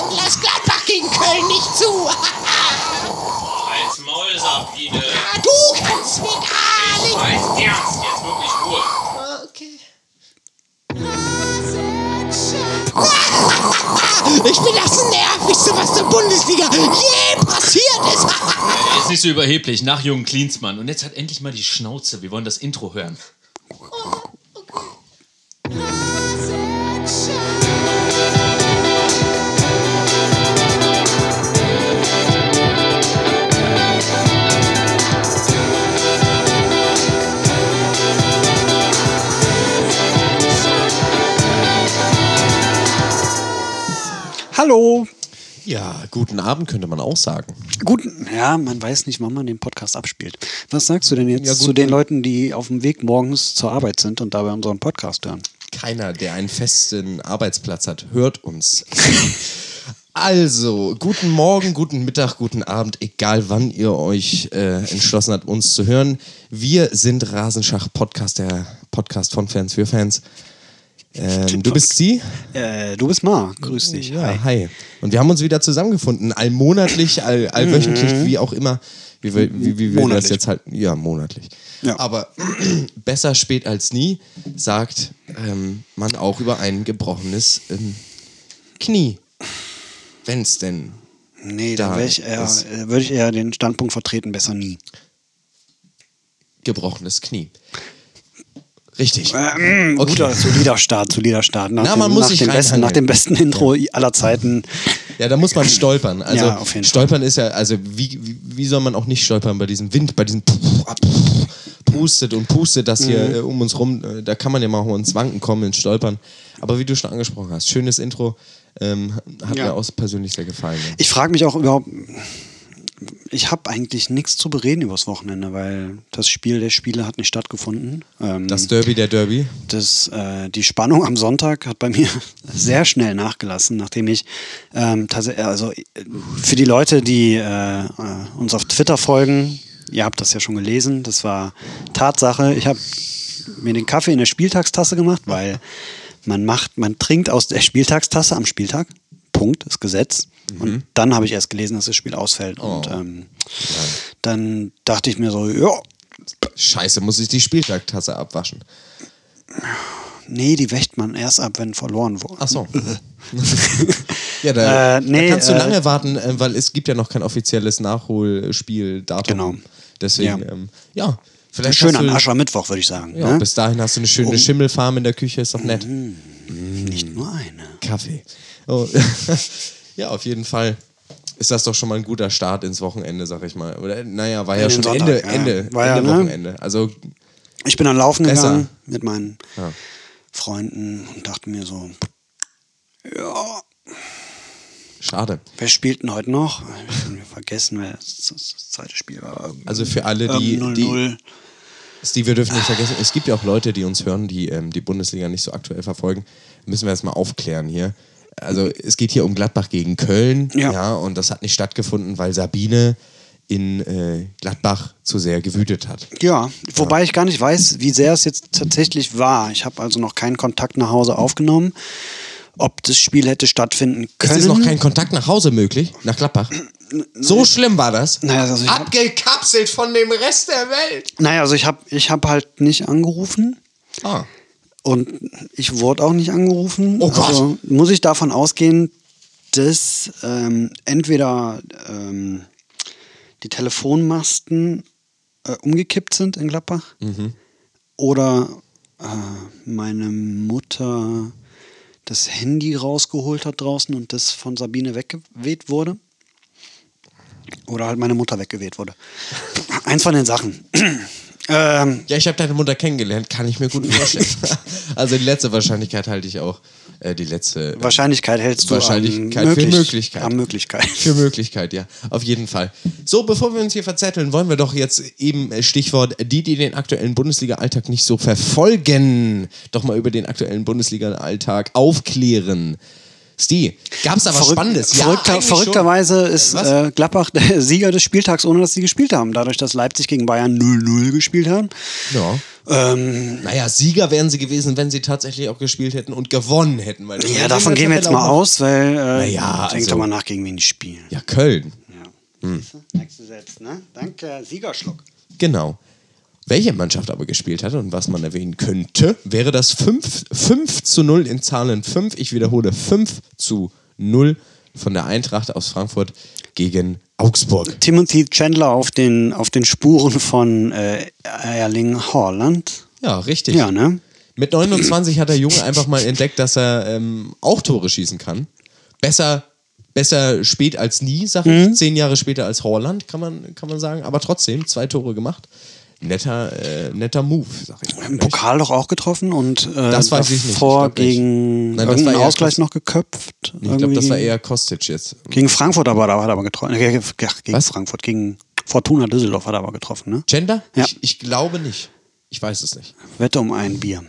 und lass Gladbach gegen Köln nicht zu. Als Maul, Sabine. Ah, du kannst mir gar Ich nicht. weiß ernst, jetzt wirklich Ruhe. Okay. Ich bin das Nervigste, was der Bundesliga je passiert ist. Ist nicht so überheblich, nach Jungen Klinsmann. Und jetzt hat endlich mal die Schnauze. Wir wollen das Intro hören. Hallo. Ja, guten Abend könnte man auch sagen. Guten, ja, man weiß nicht, wann man den Podcast abspielt. Was sagst du denn jetzt Ja, zu den Leuten, die auf dem Weg morgens zur Arbeit sind und dabei unseren Podcast hören? Keiner, der einen festen Arbeitsplatz hat, hört uns. Also, guten Morgen, guten Mittag, guten Abend, egal wann ihr euch äh, entschlossen habt, uns zu hören. Wir sind Rasenschach Podcast, der Podcast von Fans für Fans. Ähm, du bist sie? Äh, du bist Ma, grüß dich. Ja, Hi. hi. Und wir haben uns wieder zusammengefunden, allmonatlich, all, allwöchentlich, wie auch immer. Wie, wir- wie, wie wir das jetzt halt. Ja, monatlich. Ja. Aber besser spät als nie, sagt ähm, man auch über ein gebrochenes ähm, Knie. Wenn es denn. Nee, da Da ich eher, äh, würde ich eher den Standpunkt vertreten, besser nie. gebrochenes Knie. Richtig. Äh, mm, Okay. Guter, solider Start, solider Start. Nach, Na, dem, man muss sich dem besten, nach dem besten Intro aller Zeiten. Ja, da muss man stolpern. Also Ja, auf jeden Fall. stolpern ist ja, also wie, wie, wie soll man auch nicht stolpern bei diesem Wind, bei diesem pustet und pustet das hier Mhm. äh, um uns rum. Äh, da kann man ja mal ins Wanken kommen, ins Stolpern. Aber wie du schon angesprochen hast, schönes Intro. Ähm, hat Ja. mir auch persönlich sehr gefallen. Ja. Ich frage mich auch überhaupt, ich habe eigentlich nichts zu bereden übers Wochenende, weil das Spiel der Spiele hat nicht stattgefunden. Ähm, Das Derby der Derby. das, äh, die Spannung am Sonntag hat bei mir sehr schnell nachgelassen, nachdem ich ähm, also äh, für die Leute, die äh, äh, uns auf Twitter folgen, ihr habt das ja schon gelesen, das war Tatsache. Ich habe mir den Kaffee in der Spieltagstasse gemacht, weil man macht, man trinkt aus der Spieltagstasse am Spieltag. Punkt, ist Gesetz. Und dann habe ich erst gelesen, dass das Spiel ausfällt. Und ähm, dann dachte ich mir so, ja, Scheiße, muss ich die Spieltagtasse abwaschen. nee, die wächt man erst ab, wenn verloren wurde. Ach so. ja, da, Äh, nee, da kannst du äh, lange warten, äh, weil es gibt ja noch kein offizielles Nachholspieldatum. Genau. Deswegen, Ja. ähm, ja. Vielleicht Schön an du, Aschermittwoch, würde ich sagen. Ja, ne? bis dahin hast du eine schöne Um- Schimmelfarm in der Küche, ist doch nett. Nicht nur eine. Kaffee. Oh. ja, auf jeden Fall ist das doch schon mal ein guter Start ins Wochenende, sag ich mal. Oder, naja, war ja den schon Sonntag, Ende, ja. Ende, War ja, Ende ne? Wochenende. Also, Ich bin dann laufen Besser. gegangen mit meinen Ja. Freunden und dachte mir so, ja, schade. wer spielt denn heute noch? Ich hab schon vergessen, wer das, zweite Spiel war. Also für alle, die, Ähm, die 0-0. Steve, wir dürfen nicht vergessen, es gibt ja auch Leute, die uns hören, die ähm, die Bundesliga nicht so aktuell verfolgen. Müssen wir erstmal aufklären hier. Also es geht hier um Gladbach gegen Köln, ja, Ja. und das hat nicht stattgefunden, weil Sabine in äh, Gladbach zu sehr gewütet hat. Ja, wobei ich gar nicht weiß, wie sehr es jetzt tatsächlich war. Ich habe also noch keinen Kontakt nach Hause aufgenommen, ob das Spiel hätte stattfinden können. Ist es noch kein Kontakt nach Hause möglich, nach Gladbach? So schlimm war das? Naja, also ich hab- Abgekapselt von dem Rest der Welt. Naja, also ich habe ich hab halt nicht angerufen. Ah. Und ich wurde auch nicht angerufen. Oh Gott. Also muss ich davon ausgehen, dass ähm, entweder ähm, die Telefonmasten äh, umgekippt sind in Gladbach oder äh, meine Mutter das Handy rausgeholt hat draußen und das von Sabine weggeweht wurde. Oder halt meine Mutter weggeweht wurde. Eins von den Sachen. Ähm, Ja, ich habe deine Mutter kennengelernt, kann ich mir gut vorstellen. also die letzte Wahrscheinlichkeit halte ich auch. Äh, die letzte. Wahrscheinlichkeit hältst du Wahrscheinlichkeit für möglich, Möglichkeit. Am Möglichkeit. Für Möglichkeit, ja. Auf jeden Fall. So, bevor wir uns hier verzetteln, wollen wir doch jetzt eben äh, Stichwort die, die den aktuellen Bundesliga-Alltag nicht so verfolgen, doch mal über den aktuellen Bundesliga-Alltag aufklären. Sti, gab es da was Verrück- Spannendes? Ja, Verrückter, eigentlich schon. verrückterweise ist äh, Gladbach der Sieger des Spieltags, ohne dass sie gespielt haben. Dadurch, dass Leipzig gegen Bayern 0-0 gespielt haben. Ja. Ähm, Naja, Sieger wären sie gewesen, wenn sie tatsächlich auch gespielt hätten und gewonnen hätten. Weil ja, davon gehen wir jetzt mal aus, weil äh, Naja, denk also- doch mal nach, gegen wen die spielen. Ja, Köln. Ja. Nächste Satz, ne? Danke, Siegerschluck. Genau. Welche Mannschaft aber gespielt hat und was man erwähnen könnte, wäre das 5, 5 zu 0 in Zahlen 5. Ich wiederhole 5 zu 0 von der Eintracht aus Frankfurt gegen Augsburg. Timothy Chandler auf den, auf den Spuren von äh, Erling Haaland. Ja, richtig. Ja, ne? Mit 29 hat der Junge einfach mal entdeckt, dass er ähm, auch Tore schießen kann. Besser, besser spät als nie, sag Mhm. ich. Zehn Jahre später als Holland, kann man, kann man sagen. Aber trotzdem, zwei Tore gemacht. Netter, äh, netter Move, sag ich mal. Im Pokal doch auch getroffen und äh, Das weiß ich nicht. Nicht. gegen Nein, das irgendeinen Ausgleich Kost- noch geköpft. Ich glaube, das war eher Kostic jetzt. Gegen Frankfurt aber, da hat er aber getroffen. Äh, gegen Was? Frankfurt, gegen Fortuna Düsseldorf hat er aber getroffen, ne? Gender? Ja. Ich, ich glaube nicht. Ich weiß es nicht. Wette um ein Bier.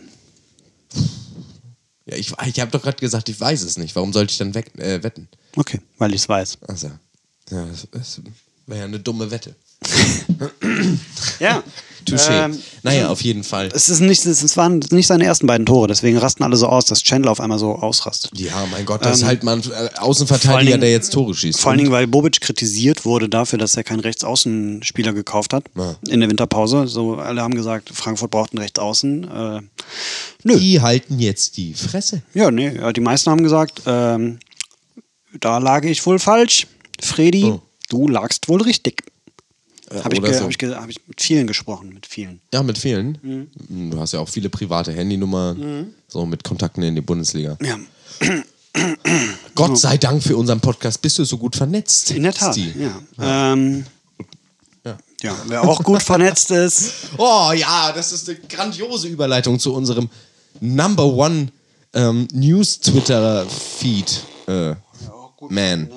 Ja, ich ich habe doch gerade gesagt, ich weiß es nicht. Warum sollte ich dann weg, äh, wetten? Okay, weil ich es weiß. Also, ja, das, das wäre ja eine dumme Wette. Ja. Touché. Ähm, naja, auf jeden Fall. es, ist nicht, es waren nicht seine ersten beiden Tore, deswegen rasten alle so aus, dass Chandler auf einmal so ausrastet. Ja, mein Gott, das ist Ähm, halt mal ein äh, Außenverteidiger, Dingen- der jetzt Tore schießt. Vor allen Dingen, weil Bobic kritisiert wurde dafür, dass er keinen Rechtsaußenspieler gekauft hat Ja. in der Winterpause. So, alle haben gesagt, Frankfurt braucht einen Rechtsaußen. Äh, nö. die halten jetzt die Fresse. Ja, nee, ja, die meisten haben gesagt, ähm, da lag ich wohl falsch. Fredi, Oh. du lagst wohl richtig. Habe ich, so. hab ich, hab ich mit vielen gesprochen, mit vielen. Ja, mit vielen. Mhm. Du hast ja auch viele private Handynummern, so mit Kontakten in die Bundesliga. Ja, Gott sei Dank für unseren Podcast bist du so gut vernetzt. in der Tat. Sti. Ja. Ähm, Ja. ja, wer auch gut vernetzt ist, Oh ja, das ist eine grandiose Überleitung zu unserem Number One ähm, News Twitter Feed. Äh, Man.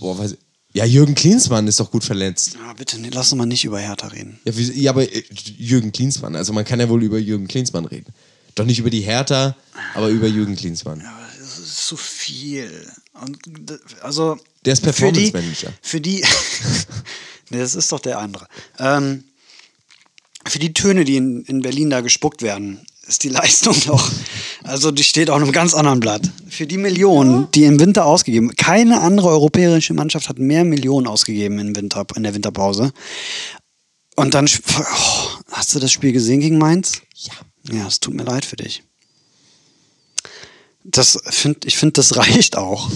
Boah, weiß ich- ja, Jürgen Klinsmann ist doch gut verletzt. Ja, bitte, nee, lass uns mal nicht über Hertha reden. Ja, wie, ja, aber äh, Jürgen Klinsmann. Also man kann ja wohl über Jürgen Klinsmann reden. Doch nicht über die Hertha, aber über Jürgen Klinsmann. Aber das ist zu viel. Und, also, Der ist für die, Performance-Manager. für die, nee, das ist doch der andere. Ähm, für die Töne, die in, in Berlin da gespuckt werden, ist die Leistung doch, also die steht auf einem ganz anderen Blatt. Für die Millionen, die im Winter ausgegeben, keine andere europäische Mannschaft hat mehr Millionen ausgegeben im Winter, in der Winterpause. Und dann, oh, hast du das Spiel gesehen gegen Mainz? Ja. Ja, es tut mir leid für dich. Das find, ich finde, das reicht auch.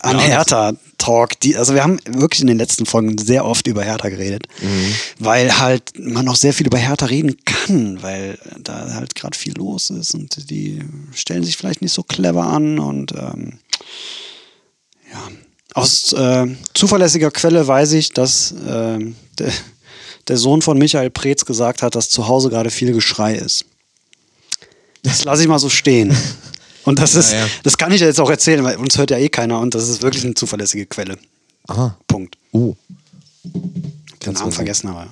An Hertha-Talk. Die, also wir haben wirklich in den letzten Folgen sehr oft über Hertha geredet, Mhm. weil halt man noch sehr viel über Hertha reden kann, weil da halt gerade viel los ist und die stellen sich vielleicht nicht so clever an und ähm, ja. Aus äh, zuverlässiger Quelle weiß ich, dass ähm, der, der Sohn von Michael Preetz gesagt hat, dass zu Hause gerade viel Geschrei ist. Das lasse ich mal so stehen. Und das ist, Ja, ja. das kann ich ja jetzt auch erzählen, weil uns hört ja eh keiner und das ist wirklich eine zuverlässige Quelle. Aha. Punkt. Oh. Den Kannst Namen vergessen aber.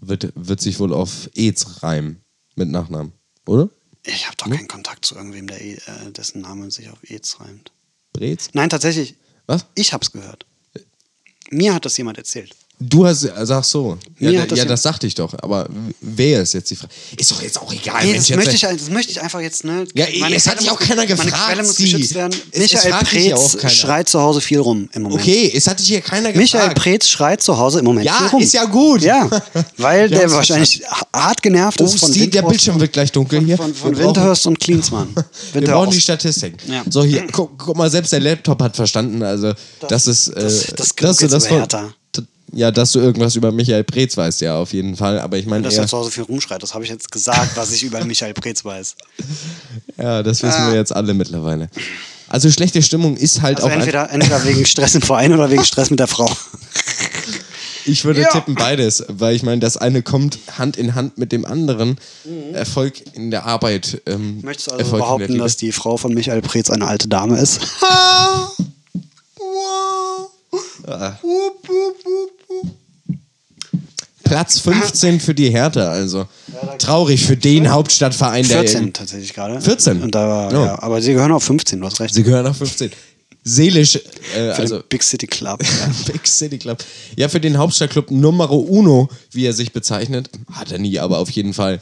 Wird, wird sich wohl auf Eds reimen. Mit Nachnamen. Oder? Ich habe doch Hm? keinen Kontakt zu irgendwem, der äh, dessen Name sich auf Eds reimt. Brez? Nein, tatsächlich. Was? Ich hab's gehört. Mir hat das jemand erzählt. Du hast, sag so. Ja, Mir hat das ja, ja- das sagte ich doch. Aber wer ist jetzt die Frage? Ist doch jetzt auch egal. Nee, Mensch, das, jetzt- möchte ich, das möchte ich einfach jetzt, ne? Ja, es hat dich auch keiner Meine gefragt, Quelle muss Sie. geschützt werden. Es- es Michael fragt dich ja auch Preetz schreit zu Hause viel rum im Moment. Okay, es hat dich hier keiner gefragt. Michael Preetz schreit zu Hause im Moment Ja, viel rum. ist ja gut. Ja, weil der wahrscheinlich hart genervt Oh, ist von Steve, der Windhorst Bildschirm wird gleich dunkel hier. von, von Wir brauchen- Windhurst und Klinsmann. Wir brauchen die Statistiken. Ja. So, hier, guck, guck mal, selbst der Laptop hat verstanden, also, das, ist, äh, das- das dass genug du jetzt das von- Hertha. Ja, dass du irgendwas über Michael Preetz weißt, ja, auf jeden Fall, aber ich meine, dass er zu Hause viel rumschreit. Das habe ich jetzt gesagt, was ich über Michael Preetz weiß. ja, das wissen Ah. wir jetzt alle mittlerweile. Also, schlechte Stimmung ist halt Also auch, entweder, entweder wegen Stress im Verein oder wegen Stress mit der Frau. ich würde Ja. tippen beides, weil ich meine, das eine kommt Hand in Hand mit dem anderen. Erfolg in der Arbeit. Ähm, Mhm. Möchtest du also Erfolg behaupten, dass die Frau von Michael Preetz eine alte Dame ist? Platz 15 für die Hertha, also. Ja, traurig für den Hauptstadtverein der 14 tatsächlich gerade. 14? Und da war, Oh. ja, aber sie gehören auf 15, du hast recht. Sie gehören nach 15. Seelisch, äh, Für also den Big City Club. Ja. Big City Club. Ja, für den Hauptstadtclub Numero Uno, wie er sich bezeichnet. Hat er nie, aber auf jeden Fall.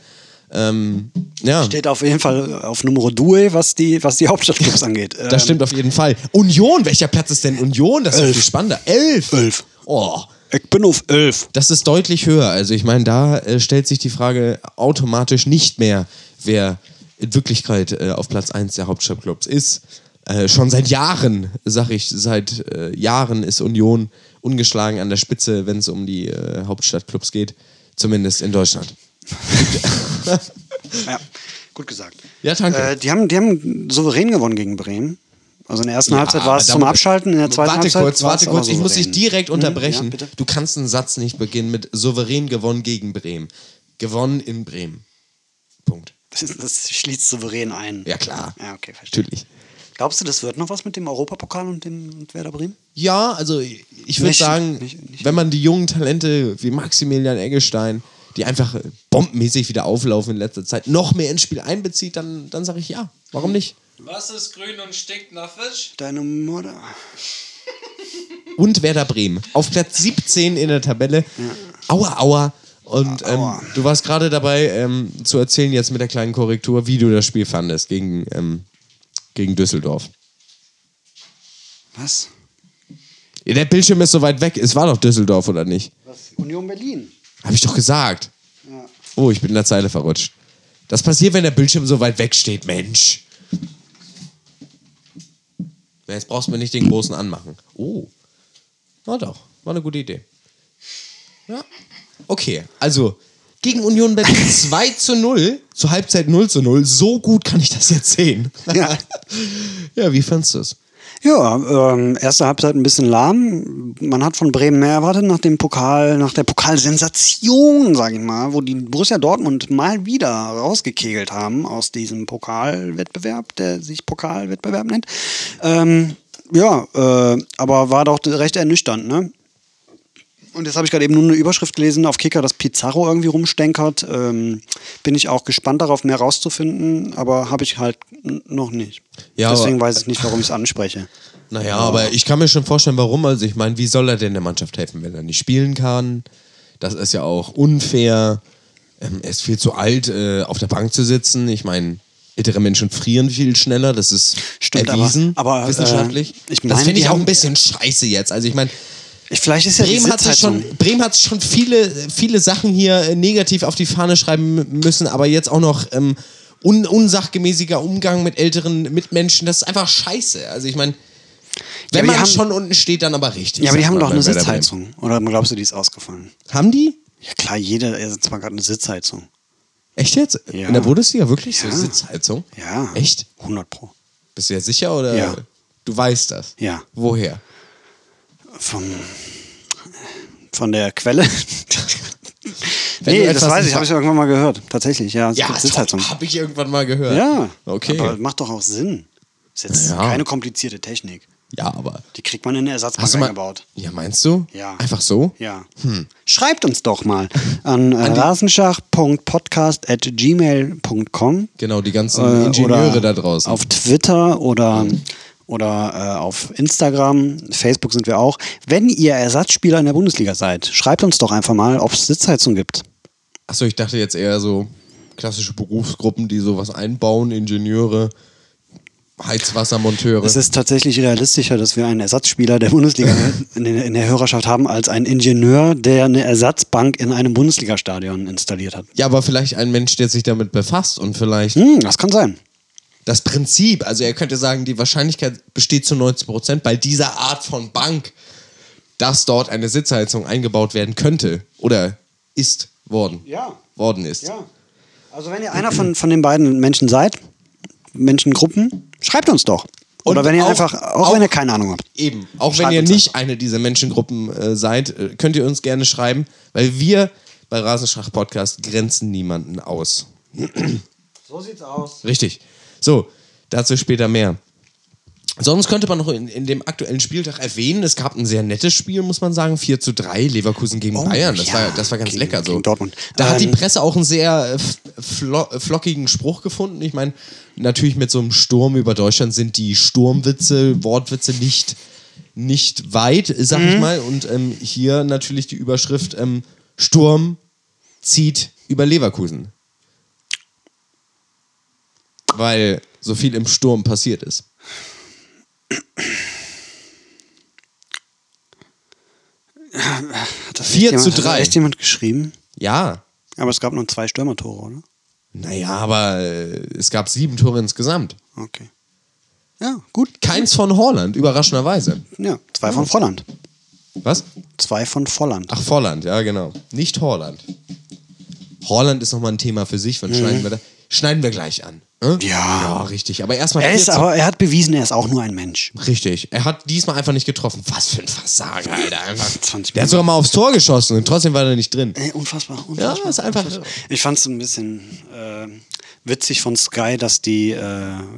Ähm, ja, Steht auf jeden Fall auf Numero Due, was die, was die Hauptstadtclubs angeht. Ähm, das stimmt auf jeden Fall. Union, welcher Platz ist denn Union? Das ist viel spannender. Elf. Elf. Oh, Ich bin auf 11. das ist deutlich höher. Also ich meine, da äh, stellt sich die Frage automatisch nicht mehr, wer in Wirklichkeit äh, auf Platz 1 der Hauptstadtclubs ist. Äh, schon seit Jahren, sag ich, seit äh, Jahren ist Union ungeschlagen an der Spitze, wenn es um die äh, Hauptstadtclubs geht. Zumindest in Deutschland. Ja, gut gesagt. Ja, danke. Äh, die, haben, die haben souverän gewonnen gegen Bremen. Also in der ersten Ja, Halbzeit war es zum Abschalten, in der zweiten warte Halbzeit kurz, war warte kurz, ich muss dich direkt Hm, unterbrechen. Ja, bitte. du kannst einen Satz nicht beginnen mit souverän gewonnen gegen Bremen. Gewonnen in Bremen. Punkt. Das, schließt souverän ein. Ja, klar. Ja, okay, verstehe. Natürlich. Glaubst du, das wird noch was mit dem Europapokal und dem Werder Bremen? Ja, also ich würde sagen, nicht- nicht- wenn man die jungen Talente wie Maximilian Eggestein, die einfach bombenmäßig wieder auflaufen in letzter Zeit, noch mehr ins Spiel einbezieht, dann, dann sage ich ja. Warum nicht? Was ist grün und stinkt nach Fisch? Deine Mutter. Und Werder Bremen. Auf Platz 17 in der Tabelle. Aua, aua. Und ähm, Aua. du warst gerade dabei ähm, zu erzählen, jetzt mit der kleinen Korrektur, wie du das Spiel fandest gegen, ähm, gegen Düsseldorf. Was? Ja, der Bildschirm ist so weit weg. Es war doch Düsseldorf, oder nicht? Was? Union Berlin. Habe ich doch gesagt. Ja. Oh, ich bin in der Zeile verrutscht. Das passiert, wenn der Bildschirm so weit weg steht, Mensch. Jetzt brauchst du mir nicht den großen anmachen. Oh. Na doch, war eine gute Idee. Ja. Okay, also gegen Union Berlin 2 zu 0, zur Halbzeit 0 zu 0. So gut kann ich das jetzt sehen. Ja. ja, wie fandst du es? Ja, ähm, erste Halbzeit ein bisschen lahm. Man hat von Bremen mehr erwartet nach dem Pokal, nach der Pokalsensation, sage ich mal, wo die Borussia Dortmund mal wieder rausgekegelt haben aus diesem Pokalwettbewerb, der sich Pokalwettbewerb nennt. Ähm, ja, äh, aber war doch recht ernüchternd, ne? Und jetzt habe ich gerade eben nur eine Überschrift gelesen auf Kicker, dass Pizarro irgendwie rumstenkert. Ähm, bin ich auch gespannt darauf, mehr rauszufinden, aber habe ich halt noch nicht. Ja, Deswegen aber- weiß ich nicht, warum ich es anspreche. Naja, aber ich kann mir schon vorstellen, warum. Also ich meine, wie soll er denn der Mannschaft helfen, wenn er nicht spielen kann? Das ist ja auch unfair. Ähm, er ist viel zu alt, äh, auf der Bank zu sitzen. Ich meine, ältere Menschen frieren viel schneller. Das ist Stimmt, aber- erwiesen, aber, äh, wissenschaftlich. ich das meine, finde ich auch ein bisschen scheiße jetzt. Also ich meine, Ich, vielleicht ist ja Bremen hat, sich schon. Bremen hat sich schon viele, viele Sachen hier äh, negativ auf die Fahne schreiben müssen, aber jetzt auch noch ähm, un unsachgemäßiger Umgang mit älteren Mitmenschen. Das ist einfach scheiße. Also ich meine, wenn die man haben- schon unten steht, dann aber richtig. Ja, aber die haben doch eine. Sitzheizung. Oder glaubst du, die ist ausgefallen? Haben die? Ja klar, jeder ersetzt mal gerade eine Sitzheizung. Echt jetzt? Ja. In der Bundesliga wirklich so Ja. Sitzheizung? Ja. Echt? 100 pro. Bist du ja sicher oder? Ja. Du weißt das? Ja. Woher? Vom, von der Quelle. Wenn nee, das weiß ich, habe ich irgendwann mal gehört. Tatsächlich, ja. gibt Sitzheizung. habe ich irgendwann mal gehört. Ja. Okay. Aber macht doch auch Sinn. Ist jetzt Ja. keine komplizierte Technik. Ja, aber. Die kriegt man in eine Ersatzbank mal. eingebaut. Ja, meinst du? Ja. Einfach so? Ja. Hm. Schreibt uns doch mal an, äh, rasenschach.podcast.gmail.com Genau, die ganzen äh, Ingenieure da draußen. Auf Twitter oder, oder äh, auf Instagram, Facebook sind wir auch. Wenn ihr Ersatzspieler in der Bundesliga seid, schreibt uns doch einfach mal, ob es Sitzheizung gibt. Achso, ich dachte jetzt eher so klassische Berufsgruppen, die sowas einbauen, Ingenieure, Heizwassermonteure. Es ist tatsächlich realistischer, dass wir einen Ersatzspieler der Bundesliga in, der- Hörerschaft haben, als einen Ingenieur, der eine Ersatzbank in einem Bundesligastadion installiert hat. ja, aber vielleicht ein Mensch, der sich damit befasst und vielleicht Hm, das kann sein. Das Prinzip, also er könnte sagen, die Wahrscheinlichkeit besteht zu 90 Prozent bei dieser Art von Bank, dass dort eine Sitzheizung eingebaut werden könnte oder ist worden. Ja. Worden ist. Ja. Also wenn ihr einer von, von den beiden Menschen seid, Menschengruppen, schreibt uns doch. Oder Und wenn ihr auch- einfach, auch, auch- wenn ihr keine Ahnung habt. Eben, auch wenn ihr nicht eine dieser Menschengruppen äh, seid, äh, könnt ihr uns gerne schreiben, weil wir bei Rasenschach Podcast grenzen niemanden aus. So sieht's aus. Richtig. So, dazu später mehr. Sonst könnte man noch in, in dem aktuellen Spieltag erwähnen, es gab ein sehr nettes Spiel, muss man sagen, 4 zu 3, Leverkusen gegen Oh, Bayern. Das, ja, war, das war ganz gegen- lecker so. Dortmund. Da hat die Ähm, Presse auch einen sehr äh, flo flockigen Spruch gefunden. Ich meine, natürlich mit so einem Sturm über Deutschland sind die Sturmwitze, Wortwitze nicht, nicht weit, sag Mhm. ich mal. Und ähm, hier natürlich die Überschrift ähm, Sturm zieht über Leverkusen. Weil so viel im Sturm passiert ist. Hat das 4 echt zu jemand- hat das 3. echt jemand geschrieben? Ja, Aber es gab nur zwei Stürmertore, oder? Naja, aber äh, es gab sieben Tore insgesamt. Okay. Ja, gut. Keins von Holland, überraschenderweise. Ja, zwei von Volland. Was? Zwei von Volland. Ach, Volland, ja, genau. Nicht Holland. Holland ist nochmal ein Thema für sich. Wann schneiden wir da? Schneiden wir gleich an. Ne? Ja. Ja, richtig. Aber erstmal. er ist 14 aber, er hat bewiesen, er ist auch nur ein Mensch. Richtig. Er hat diesmal einfach nicht getroffen. Was für ein Versager, Alter. Einfach. 20 Der hat sogar mal aufs Tor geschossen und trotzdem war er nicht drin. Ey, unfassbar, Ja, unfassbar. ist einfach. Ich fand es ein bisschen äh, witzig von Sky, dass die äh,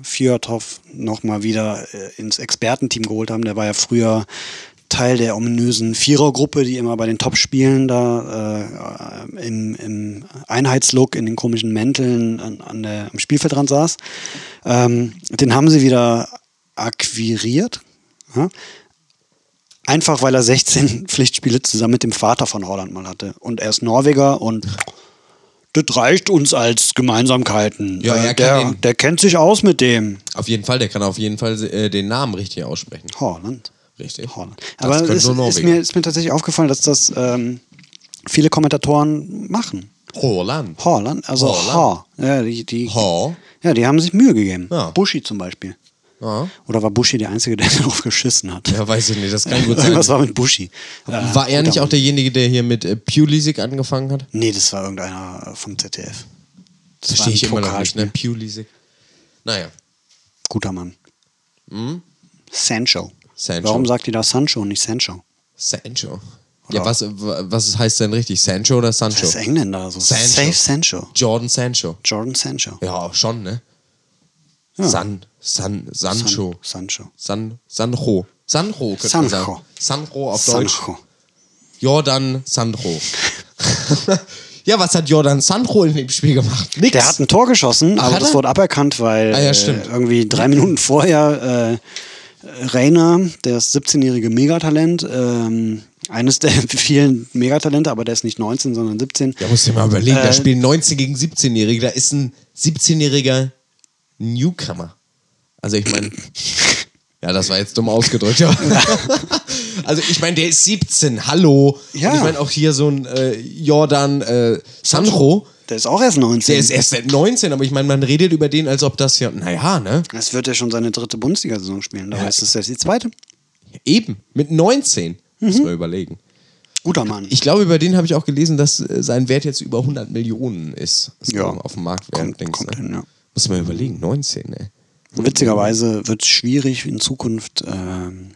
Fjordhoff nochmal wieder äh, ins Expertenteam geholt haben. Der war ja früher Teil der ominösen Vierergruppe, die immer bei den Top-Spielen da äh, im, im Einheitslook, in den komischen Mänteln an, an der, am Spielfeldrand saß. Ähm, den haben sie wieder akquiriert. Ja? Einfach weil er 16 Pflichtspiele zusammen mit dem Vater von Holland mal hatte. Und er ist Norweger und das reicht uns als Gemeinsamkeiten. Ja, Äh, er kann der, den- der kennt sich aus mit dem. Auf jeden Fall, der kann auf jeden Fall äh, den Namen richtig aussprechen. Holland. Richtig. Das Aber es ist Norweger. mir, ist mir tatsächlich aufgefallen, dass das ähm, viele Kommentatoren machen. Holland. Holland, also Holland. H. Ja, die, die, Ho. ja, die haben sich Mühe gegeben. Ja. Buschi zum Beispiel. Ja. Oder war Buschi der Einzige, der darauf geschissen hat? ja, weiß ich nicht. Das kann gut sein. Irgendwas war mit Buschi. Äh, War er guter nicht auch derjenige, der hier mit äh, Pulisic angefangen hat? Nee, das war irgendeiner vom ZDF. Das Verstehe ich immer noch nicht, ne? Pulisic. Naja. Guter Mann. Hm? Sancho. Warum sagt ihr da Sancho und nicht Sancho? Sancho. Ja, was, was heißt denn richtig? Sancho oder Sancho? Das ist Engländer, so Sancho. Safe Sancho. Jordan Sancho. Jordan Sancho. Ja, schon, ne? Ja. San, San, Sancho. San, Sancho. San, Sancho. Sancho könnte man Sancho. sagen. Sancho auf Deutsch. Sancho. Jordan Sandro. ja, was hat Jordan Sandro in dem Spiel gemacht? Nix. Der hat ein Tor geschossen, aber hat das wurde aberkannt, weil Ah, ja, äh, irgendwie drei Minuten vorher äh, Reiner, das 17-jährige Megatalent, ähm, eines der vielen Megatalente, aber der ist nicht 19, sondern 17. Ja, musst du dir mal überlegen, da Äh, spielen 19 gegen 17-Jährige, da ist ein 17-jähriger Newcomer. Also ich meine, ja, das war jetzt dumm ausgedrückt. Ja. also ich meine, der ist 17, hallo. Ja. Und ich meine auch hier so ein äh, Jordan äh, Sandro, Der ist auch erst 19. der ist erst seit 19, aber ich meine, man redet über den, als ob das ja, naja, ne? das wird ja schon seine dritte Bundesliga-Saison spielen. Da ist es jetzt die zweite. Eben, mit 19. Muss man überlegen. Guter Mann. Ich glaube, über den habe ich auch gelesen, dass äh, sein Wert jetzt über 100 Millionen ist. Ja. Auf dem Marktwert. Kommt- denkst kommt hin, ja. Muss man überlegen, 19, ey. Witzigerweise wird es schwierig, in Zukunft ähm,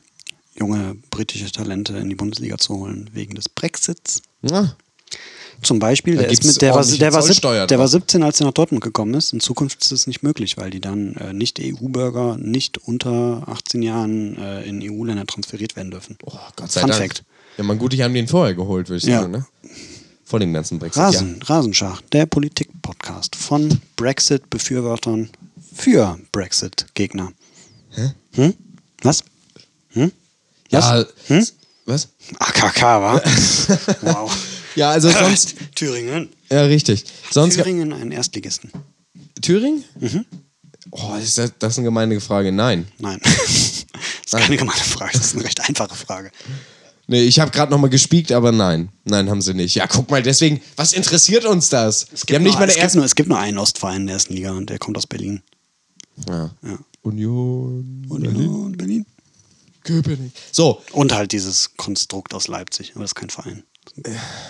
junge britische Talente in die Bundesliga zu holen, wegen des Brexits. Ja. Zum Beispiel, Da der, ist mit, der, war, der, war, sieb- der war drauf. 17, als er nach Dortmund gekommen ist. In Zukunft ist es nicht möglich, weil die dann äh, nicht EU-Bürger, nicht unter 18 Jahren äh, in EU-Länder transferiert werden dürfen. Oh, Gott sei Fun Dank. Fact. Ja, man gut, ich habe den vorher geholt, würde ich Ja. sagen, ne? Vor dem ganzen Brexit. Rasen, Rasenschach, der Politik-Podcast von Brexit-Befürwortern für Brexit-Gegner. Hm? Was? Hm? Ja. Was? ja Hm? Was? AKK, wa? wow. Ja, also sonst. Thüringen. ja, richtig. Sonst. Thüringen, ein Erstligisten. Thüringen? Oh, ist das, das ist eine gemeine Frage. Nein. Nein. das ist keine gemeine Frage, das ist eine recht einfache Frage. Nee, ich habe gerade nochmal gespiekt, aber nein. Nein, haben sie nicht. Ja, guck mal, deswegen, was interessiert uns das? Haben nicht nur, es, gibt nur, es gibt nur einen Ostverein in der ersten Liga und der kommt aus Berlin. Ja. Ja. Union. Union Berlin. Köpenick. So, Und halt dieses Konstrukt aus Leipzig, aber das ist kein Verein.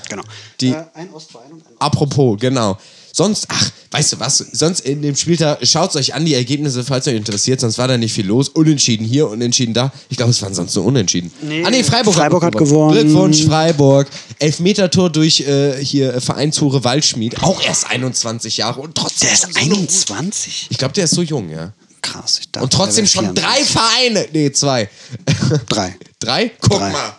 Genau. Die- äh, ein Ostverein und ein apropos, genau. Sonst, ach, weißt du was? Sonst in dem Spieltag, schaut euch an die Ergebnisse, falls euch interessiert, sonst war da nicht viel los. Unentschieden hier, unentschieden da. Ich glaube, es waren sonst nur Unentschieden. Nee. ah, nee, Freiburg, Freiburg hat gewonnen. Glückwunsch, Freiburg. Elfmetertor durch äh, hier Vereinshure Waldschmied. Auch erst 21 Jahre und trotzdem. Der ist so eine- 21. Ich glaube, der ist so jung, ja. krass. Ich dachte, Und trotzdem schon drei 24. Vereine. Nee, zwei. Drei. Drei? Guck Drei. mal.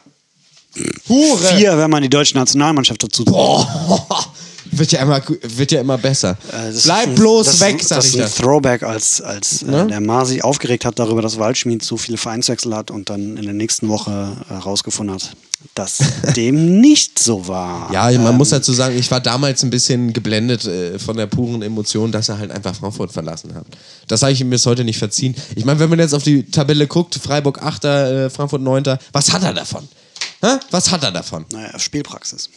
Hure. Vier, wenn man die deutsche Nationalmannschaft dazu Boah. Wird ja immer, wird ja immer besser. Äh, Bleib bloß das, weg, sag Das ich ist ein. Throwback, als, als Ne? äh, der Mar sich aufgeregt hat darüber, dass Waldschmied so viele Vereinswechsel hat und dann in der nächsten Woche herausgefunden hat, dass dem nicht so war. Ja, man muss dazu sagen, ich war damals ein bisschen geblendet äh, von der puren Emotion, dass er halt einfach Frankfurt verlassen hat. Das habe ich ihm bis heute nicht verziehen. Ich meine, wenn man jetzt auf die Tabelle guckt, Freiburg 8., äh, Frankfurt 9., was hat er davon? Hä? Was hat er davon? Naja, Spielpraxis.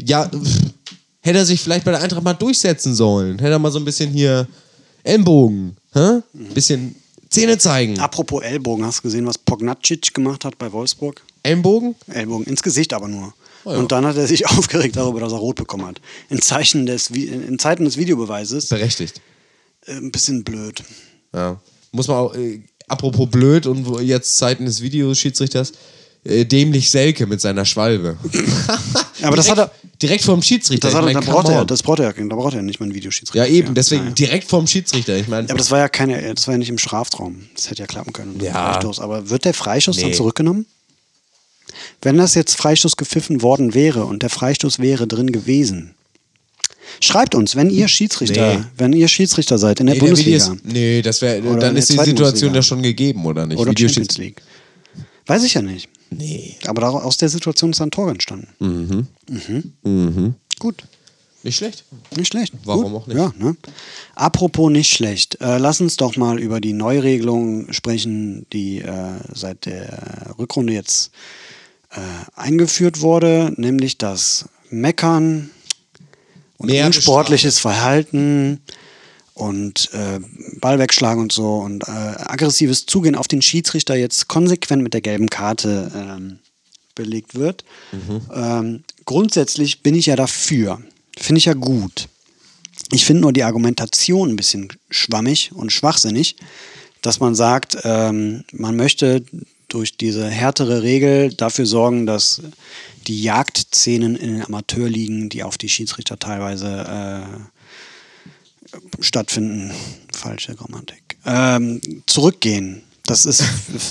Ja, pff, hätte er sich vielleicht bei der Eintracht mal durchsetzen sollen. Hätte er mal so ein bisschen hier Ellenbogen, hä? Bisschen Zähne zeigen. Apropos Ellbogen, hast du gesehen, was Pognacic gemacht hat bei Wolfsburg? Ellenbogen? Ellbogen ins Gesicht aber nur. Oh ja. Und dann hat er sich aufgeregt darüber, dass er rot bekommen hat. In, Zeichen des, in Zeiten des Videobeweises Berechtigt. äh, ein bisschen blöd. Ja. Muss man auch, äh, apropos blöd und jetzt Zeiten des Videoschiedsrichters, äh, dämlich Selke mit seiner Schwalbe. Aber das direkt, hat er- direkt vorm Schiedsrichter. Das, hat er, ich da mein, braucht er, das braucht er, da braucht er nicht mal einen Videoschiedsrichter. Ja, eben, für. deswegen Ja, ja. direkt vorm Schiedsrichter. Ich meine, Ja, aber das war ja keine, das war ja nicht im Strafraum. Das hätte ja klappen können. Ja. Aber wird der Freistoß dann Nee. zurückgenommen? Wenn das jetzt Freistoß gepfiffen worden wäre und der Freistoß wäre drin gewesen. Schreibt uns, wenn ihr Schiedsrichter, Nee. wenn ihr Schiedsrichter seid in der nee, der Bundesliga Videos, nee, das wäre, dann der ist die Situation Bundesliga. ja schon gegeben, oder nicht? oder Videoschieds- Champions League. Weiß ich ja nicht. Nee. Aber daraus- aus der Situation ist ein Tor entstanden. Mhm. Gut. Nicht schlecht. Nicht schlecht. Warum Gut. auch nicht? Ja, ne? Apropos nicht schlecht. Äh, lass uns doch mal über die Neuregelung sprechen, die äh, seit der Rückrunde jetzt äh, eingeführt wurde, nämlich das Meckern und Mehr unsportliches Verhalten und äh, Ball wegschlagen und so und äh, aggressives Zugehen auf den Schiedsrichter jetzt konsequent mit der gelben Karte ähm, belegt wird. Ähm, grundsätzlich bin ich ja dafür. Finde ich ja gut. Ich finde nur die Argumentation ein bisschen schwammig und schwachsinnig, dass man sagt, ähm, man möchte durch diese härtere Regel dafür sorgen, dass die Jagdszenen in den Amateurligen, die auf die Schiedsrichter teilweise äh, stattfinden, falsche Grammatik, ähm, zurückgehen. Das ist,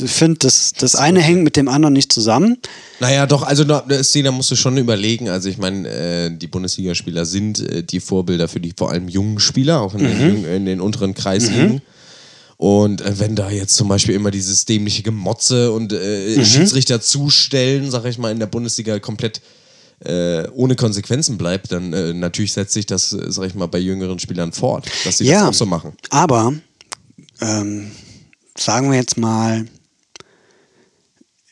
ich finde, das, das eine hängt mit dem anderen nicht zusammen. Naja, doch, also da, musst du schon überlegen. Also ich meine, äh, die Bundesligaspieler sind äh, die Vorbilder für die vor allem jungen Spieler, auch in, den, jungen- in den unteren Kreisligen. Und äh, wenn da jetzt zum Beispiel immer dieses dämliche Gemotze und äh, Schiedsrichter zustellen, sag ich mal, in der Bundesliga komplett äh, ohne Konsequenzen bleibt, dann äh, natürlich setzt sich das, äh, sag ich mal, bei jüngeren Spielern fort, dass sie das auch so machen. Aber ähm, sagen wir jetzt mal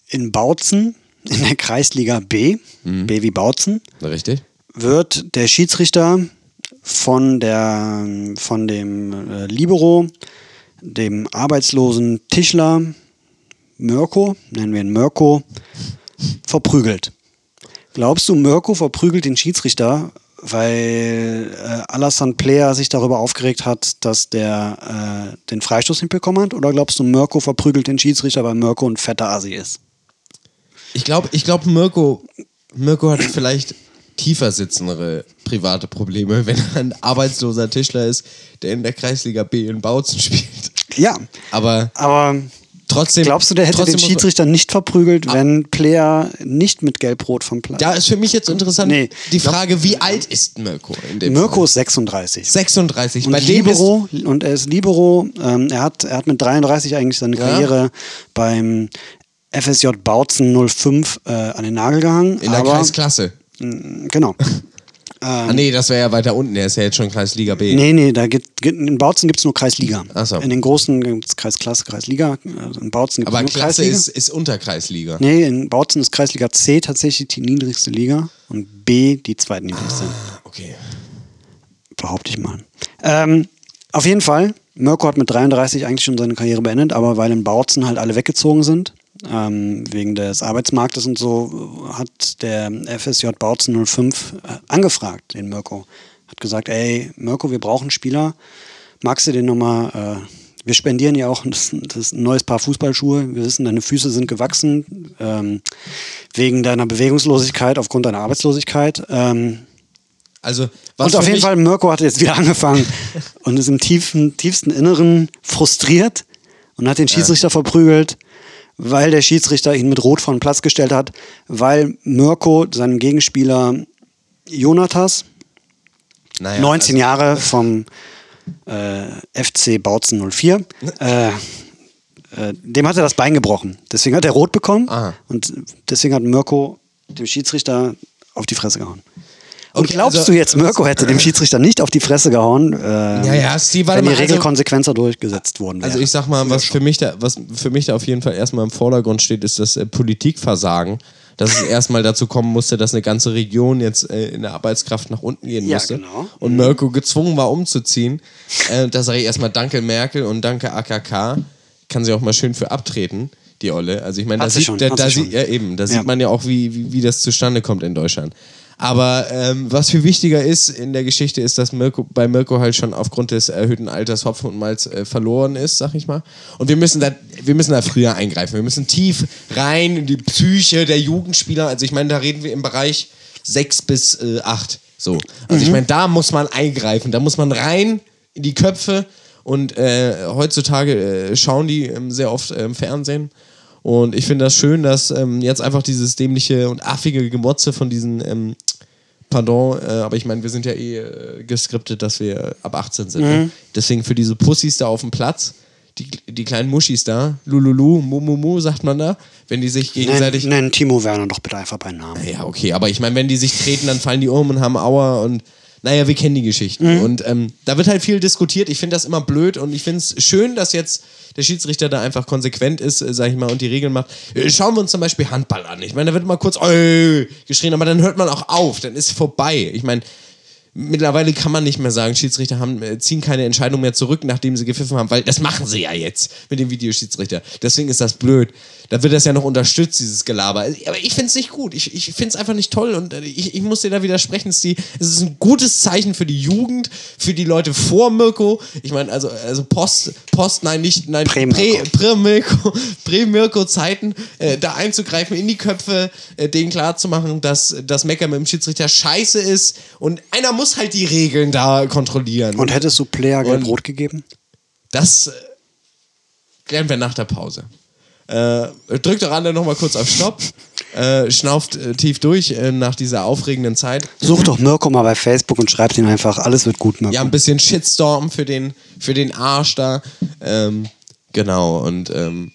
in Bautzen, in der Kreisliga B, Mhm. B wie Bautzen, Richtig? wird der Schiedsrichter von, der, von dem äh, Libero, dem arbeitslosen Tischler Mirko, nennen wir ihn Mirko, verprügelt. Glaubst du, Mirko verprügelt den Schiedsrichter, weil äh, Alassane Player sich darüber aufgeregt hat, dass der äh, den Freistoß hinbekommen hat? Oder glaubst du, Mirko verprügelt den Schiedsrichter, weil Mirko ein fetter Asi ist? Ich glaube, ich glaub, Mirko, Mirko hat vielleicht tiefer sitzendere private Probleme, wenn er ein arbeitsloser Tischler ist, der in der Kreisliga B in Bautzen spielt. Ja, Aber aber trotzdem. glaubst du, der hätte den Schiedsrichter nicht verprügelt, wenn Player nicht mit Gelb-Rot vom Platz? Da ist für mich jetzt interessant Nee. die Frage, wie alt ist Mirko? Mirko Fall? ist 36. 36. Und Bei Libero, und er ist Libero, ähm, er, hat, er hat mit 33 eigentlich seine Ja. Karriere beim FSJ Bautzen 05 äh, an den Nagel gehangen. in der Kreisklasse. Genau. ah, nee, das wäre ja weiter unten. Er ist ja jetzt schon Kreisliga B. Nee, nee, da gibt, in Bautzen gibt es nur Kreisliga. Ach so. In den großen gibt es Kreisklasse, Kreisliga. Also in Bautzen gibt es Aber nur Klasse Kreisliga. ist, ist unter Kreisliga. Nee, in Bautzen ist Kreisliga C tatsächlich die niedrigste Liga und B die zweitniedrigste. Okay. behaupte ich mal. Ähm, auf jeden Fall, Mirko hat mit 33 eigentlich schon seine Karriere beendet, aber weil in Bautzen halt alle weggezogen sind, ähm, wegen des Arbeitsmarktes und so, hat der FSJ Bautzen 05 äh, angefragt, den Mirko. Hat gesagt, ey, Mirko, wir brauchen Spieler. Magst du den nochmal, äh, wir spendieren ja auch das, das ein neues Paar Fußballschuhe. Wir wissen, deine Füße sind gewachsen ähm, wegen deiner Bewegungslosigkeit aufgrund deiner Arbeitslosigkeit. Ähm, Also, was Und auf jeden Fall, Mirko hat jetzt wieder angefangen und ist im tiefen, tiefsten Inneren frustriert und hat den Schiedsrichter verprügelt, weil der Schiedsrichter ihn mit Rot von Platz gestellt hat, weil Mirko seinem Gegenspieler Jonathas, Naja, 19 also- Jahre vom äh, FC Bautzen 04, äh, äh, dem hat er das Bein gebrochen. Deswegen hat er Rot bekommen Aha. und deswegen hat Mirko dem Schiedsrichter auf die Fresse gehauen. Und Okay, glaubst also- du jetzt, Mirko hätte dem Schiedsrichter nicht auf die Fresse gehauen, äh, Ja, ja, Steve, wenn die mal, also- durchgesetzt worden wäre? Also ich sag mal, was für mich da, was für mich da auf jeden Fall erstmal im Vordergrund steht, ist das äh, Politikversagen. Dass es erstmal dazu kommen musste, dass eine ganze Region jetzt äh, in der Arbeitskraft nach unten gehen Ja, musste. genau. Und Mirko gezwungen war umzuziehen. Äh, da sage ich erstmal Danke Merkel und Danke AKK. Kann sie auch mal schön für abtreten, die Olle. Also ich meine, da sieht, schon, da, hat da sie sieht, schon. ja eben, da Ja. sieht man ja auch, wie, wie, wie das zustande kommt in Deutschland. Aber ähm, was viel wichtiger ist in der Geschichte, ist, dass Mirko, bei Mirko halt schon aufgrund des erhöhten Alters Hopfen und Malz äh, verloren ist, sag ich mal. Und wir müssen, da, wir müssen da früher eingreifen. Wir müssen tief rein in die Psyche der Jugendspieler. Also ich meine, da reden wir im Bereich 6 bis äh, 8. So. Also ich meine, da muss man eingreifen. Da muss man rein in die Köpfe. Und äh, heutzutage äh, schauen die ähm, sehr oft ähm, Fernsehen. Und ich finde das schön, dass ähm, jetzt einfach dieses dämliche und affige Gemotze von diesen, ähm, pardon, äh, aber ich meine, wir sind ja eh äh, geskriptet, dass wir ab 18 sind. Ne? Deswegen für diese Pussys da auf dem Platz, die, die kleinen Muschis da, Lululu, Mumumu, sagt man da, wenn die sich gegenseitig. Nenn, nenn Timo Werner doch bitte einfach beim Namen. Ja, okay, aber ich meine, wenn die sich treten, dann fallen die um und haben Aua und naja, wir kennen die Geschichten. Und ähm, da wird halt viel diskutiert. Ich finde das immer blöd und ich finde es schön, dass jetzt der Schiedsrichter da einfach konsequent ist, äh, sag ich mal, und die Regeln macht. Äh, Schauen wir uns zum Beispiel Handball an. Ich meine, da wird immer kurz "Oi" geschrien, aber dann hört man auch auf, dann ist vorbei. Ich meine, mittlerweile kann man nicht mehr sagen, Schiedsrichter haben, äh, ziehen keine Entscheidung mehr zurück, nachdem sie gepfiffen haben, weil das machen sie ja jetzt mit dem Videoschiedsrichter. Deswegen ist das blöd. Da wird das ja noch unterstützt, dieses Gelaber. Aber ich finde es nicht gut. Ich, ich finde es einfach nicht toll und äh, ich, ich muss dir da widersprechen. Es ist, die, es ist ein gutes Zeichen für die Jugend, für die Leute vor Mirko. Ich meine, also, also Post, Post, nein, nicht, nein, Prä-Mirko. Prä- Prä-Mirko, Prä-Mirko-Zeiten, äh, da einzugreifen, in die Köpfe, äh, denen klarzumachen, dass das Mecker mit dem Schiedsrichter scheiße ist und einer muss halt die Regeln da kontrollieren. Und hättest du Player gelb-rot gegeben? Das äh, klären wir nach der Pause. Äh, drückt doch alle nochmal kurz auf Stopp, äh, schnauft äh, tief durch äh, nach dieser aufregenden Zeit. Such doch Mirko mal bei Facebook und schreibt ihn einfach, alles wird gut, Mirko. Ja, ein bisschen Shitstorm für den, für den Arsch da. Ähm, genau, und ähm,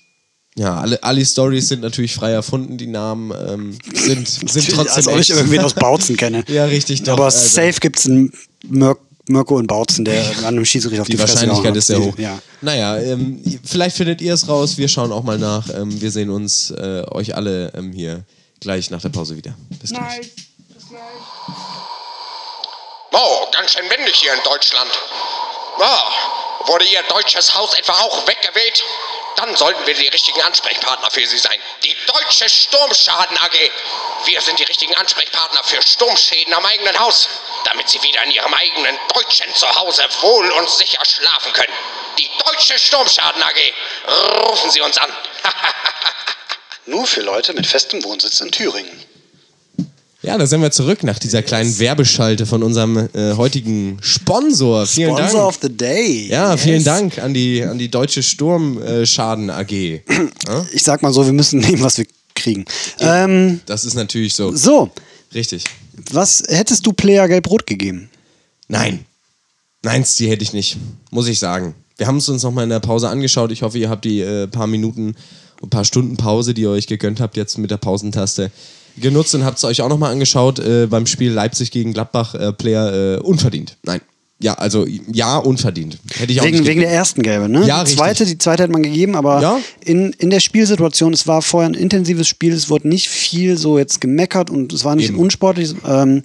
ja, alle, alle Stories sind natürlich frei erfunden, die Namen ähm, sind, sind trotzdem Als ob ich echt. irgendwie aus Bautzen kenne. Ja, richtig, doch, Aber also. safe gibt es einen Mir Mirko in Bautzen, der an einem Schiedsrichter auf die, Die Fresse Wahrscheinlichkeit ist sehr hoch. Ja. Naja, ähm, vielleicht findet ihr es raus. Wir schauen auch mal nach. Ähm, wir sehen uns, äh, euch alle ähm, hier gleich nach der Pause wieder. Bis gleich. Oh, ganz schön windig hier in Deutschland. Oh, wurde Ihr deutsches Haus etwa auch weggeweht? Dann sollten wir die richtigen Ansprechpartner für Sie sein. Die Deutsche Sturmschaden AG. Wir sind die richtigen Ansprechpartner für Sturmschäden am eigenen Haus, damit Sie wieder in Ihrem eigenen deutschen Zuhause wohl und sicher schlafen können. Die Deutsche Sturmschaden AG. Rufen Sie uns an. Nur für Leute mit festem Wohnsitz in Thüringen. Ja, da sind wir zurück nach dieser kleinen Werbeschalte von unserem äh, heutigen Sponsor. Vielen Sponsor Dank. of the Day. Ja, Yes. vielen Dank an die, an die Deutsche Sturmschaden AG. Ja? Ich sag mal so, wir müssen nehmen, was wir kriegen. Ähm, Das ist natürlich so. so, Richtig. Was hättest du Player gelb-rot gegeben? Nein. Nein, die hätte ich nicht. Muss ich sagen. Wir haben es uns nochmal in der Pause angeschaut. Ich hoffe, ihr habt die äh, paar Minuten, ein paar Stunden Pause, die ihr euch gegönnt habt, jetzt mit der Pausentaste genutzt und habt es euch auch nochmal angeschaut äh, beim Spiel Leipzig gegen Gladbach. Äh, Player äh, unverdient. Nein. Ja, also ja, unverdient. Hätte ich auch Wegen, wegen der ersten Gelbe, ne? Ja, die richtig. zweite, die zweite hätte man gegeben, aber Ja. in, in der Spielsituation, es war vorher ein intensives Spiel, es wurde nicht viel so jetzt gemeckert und es war nicht Eben. unsportlich. Ähm,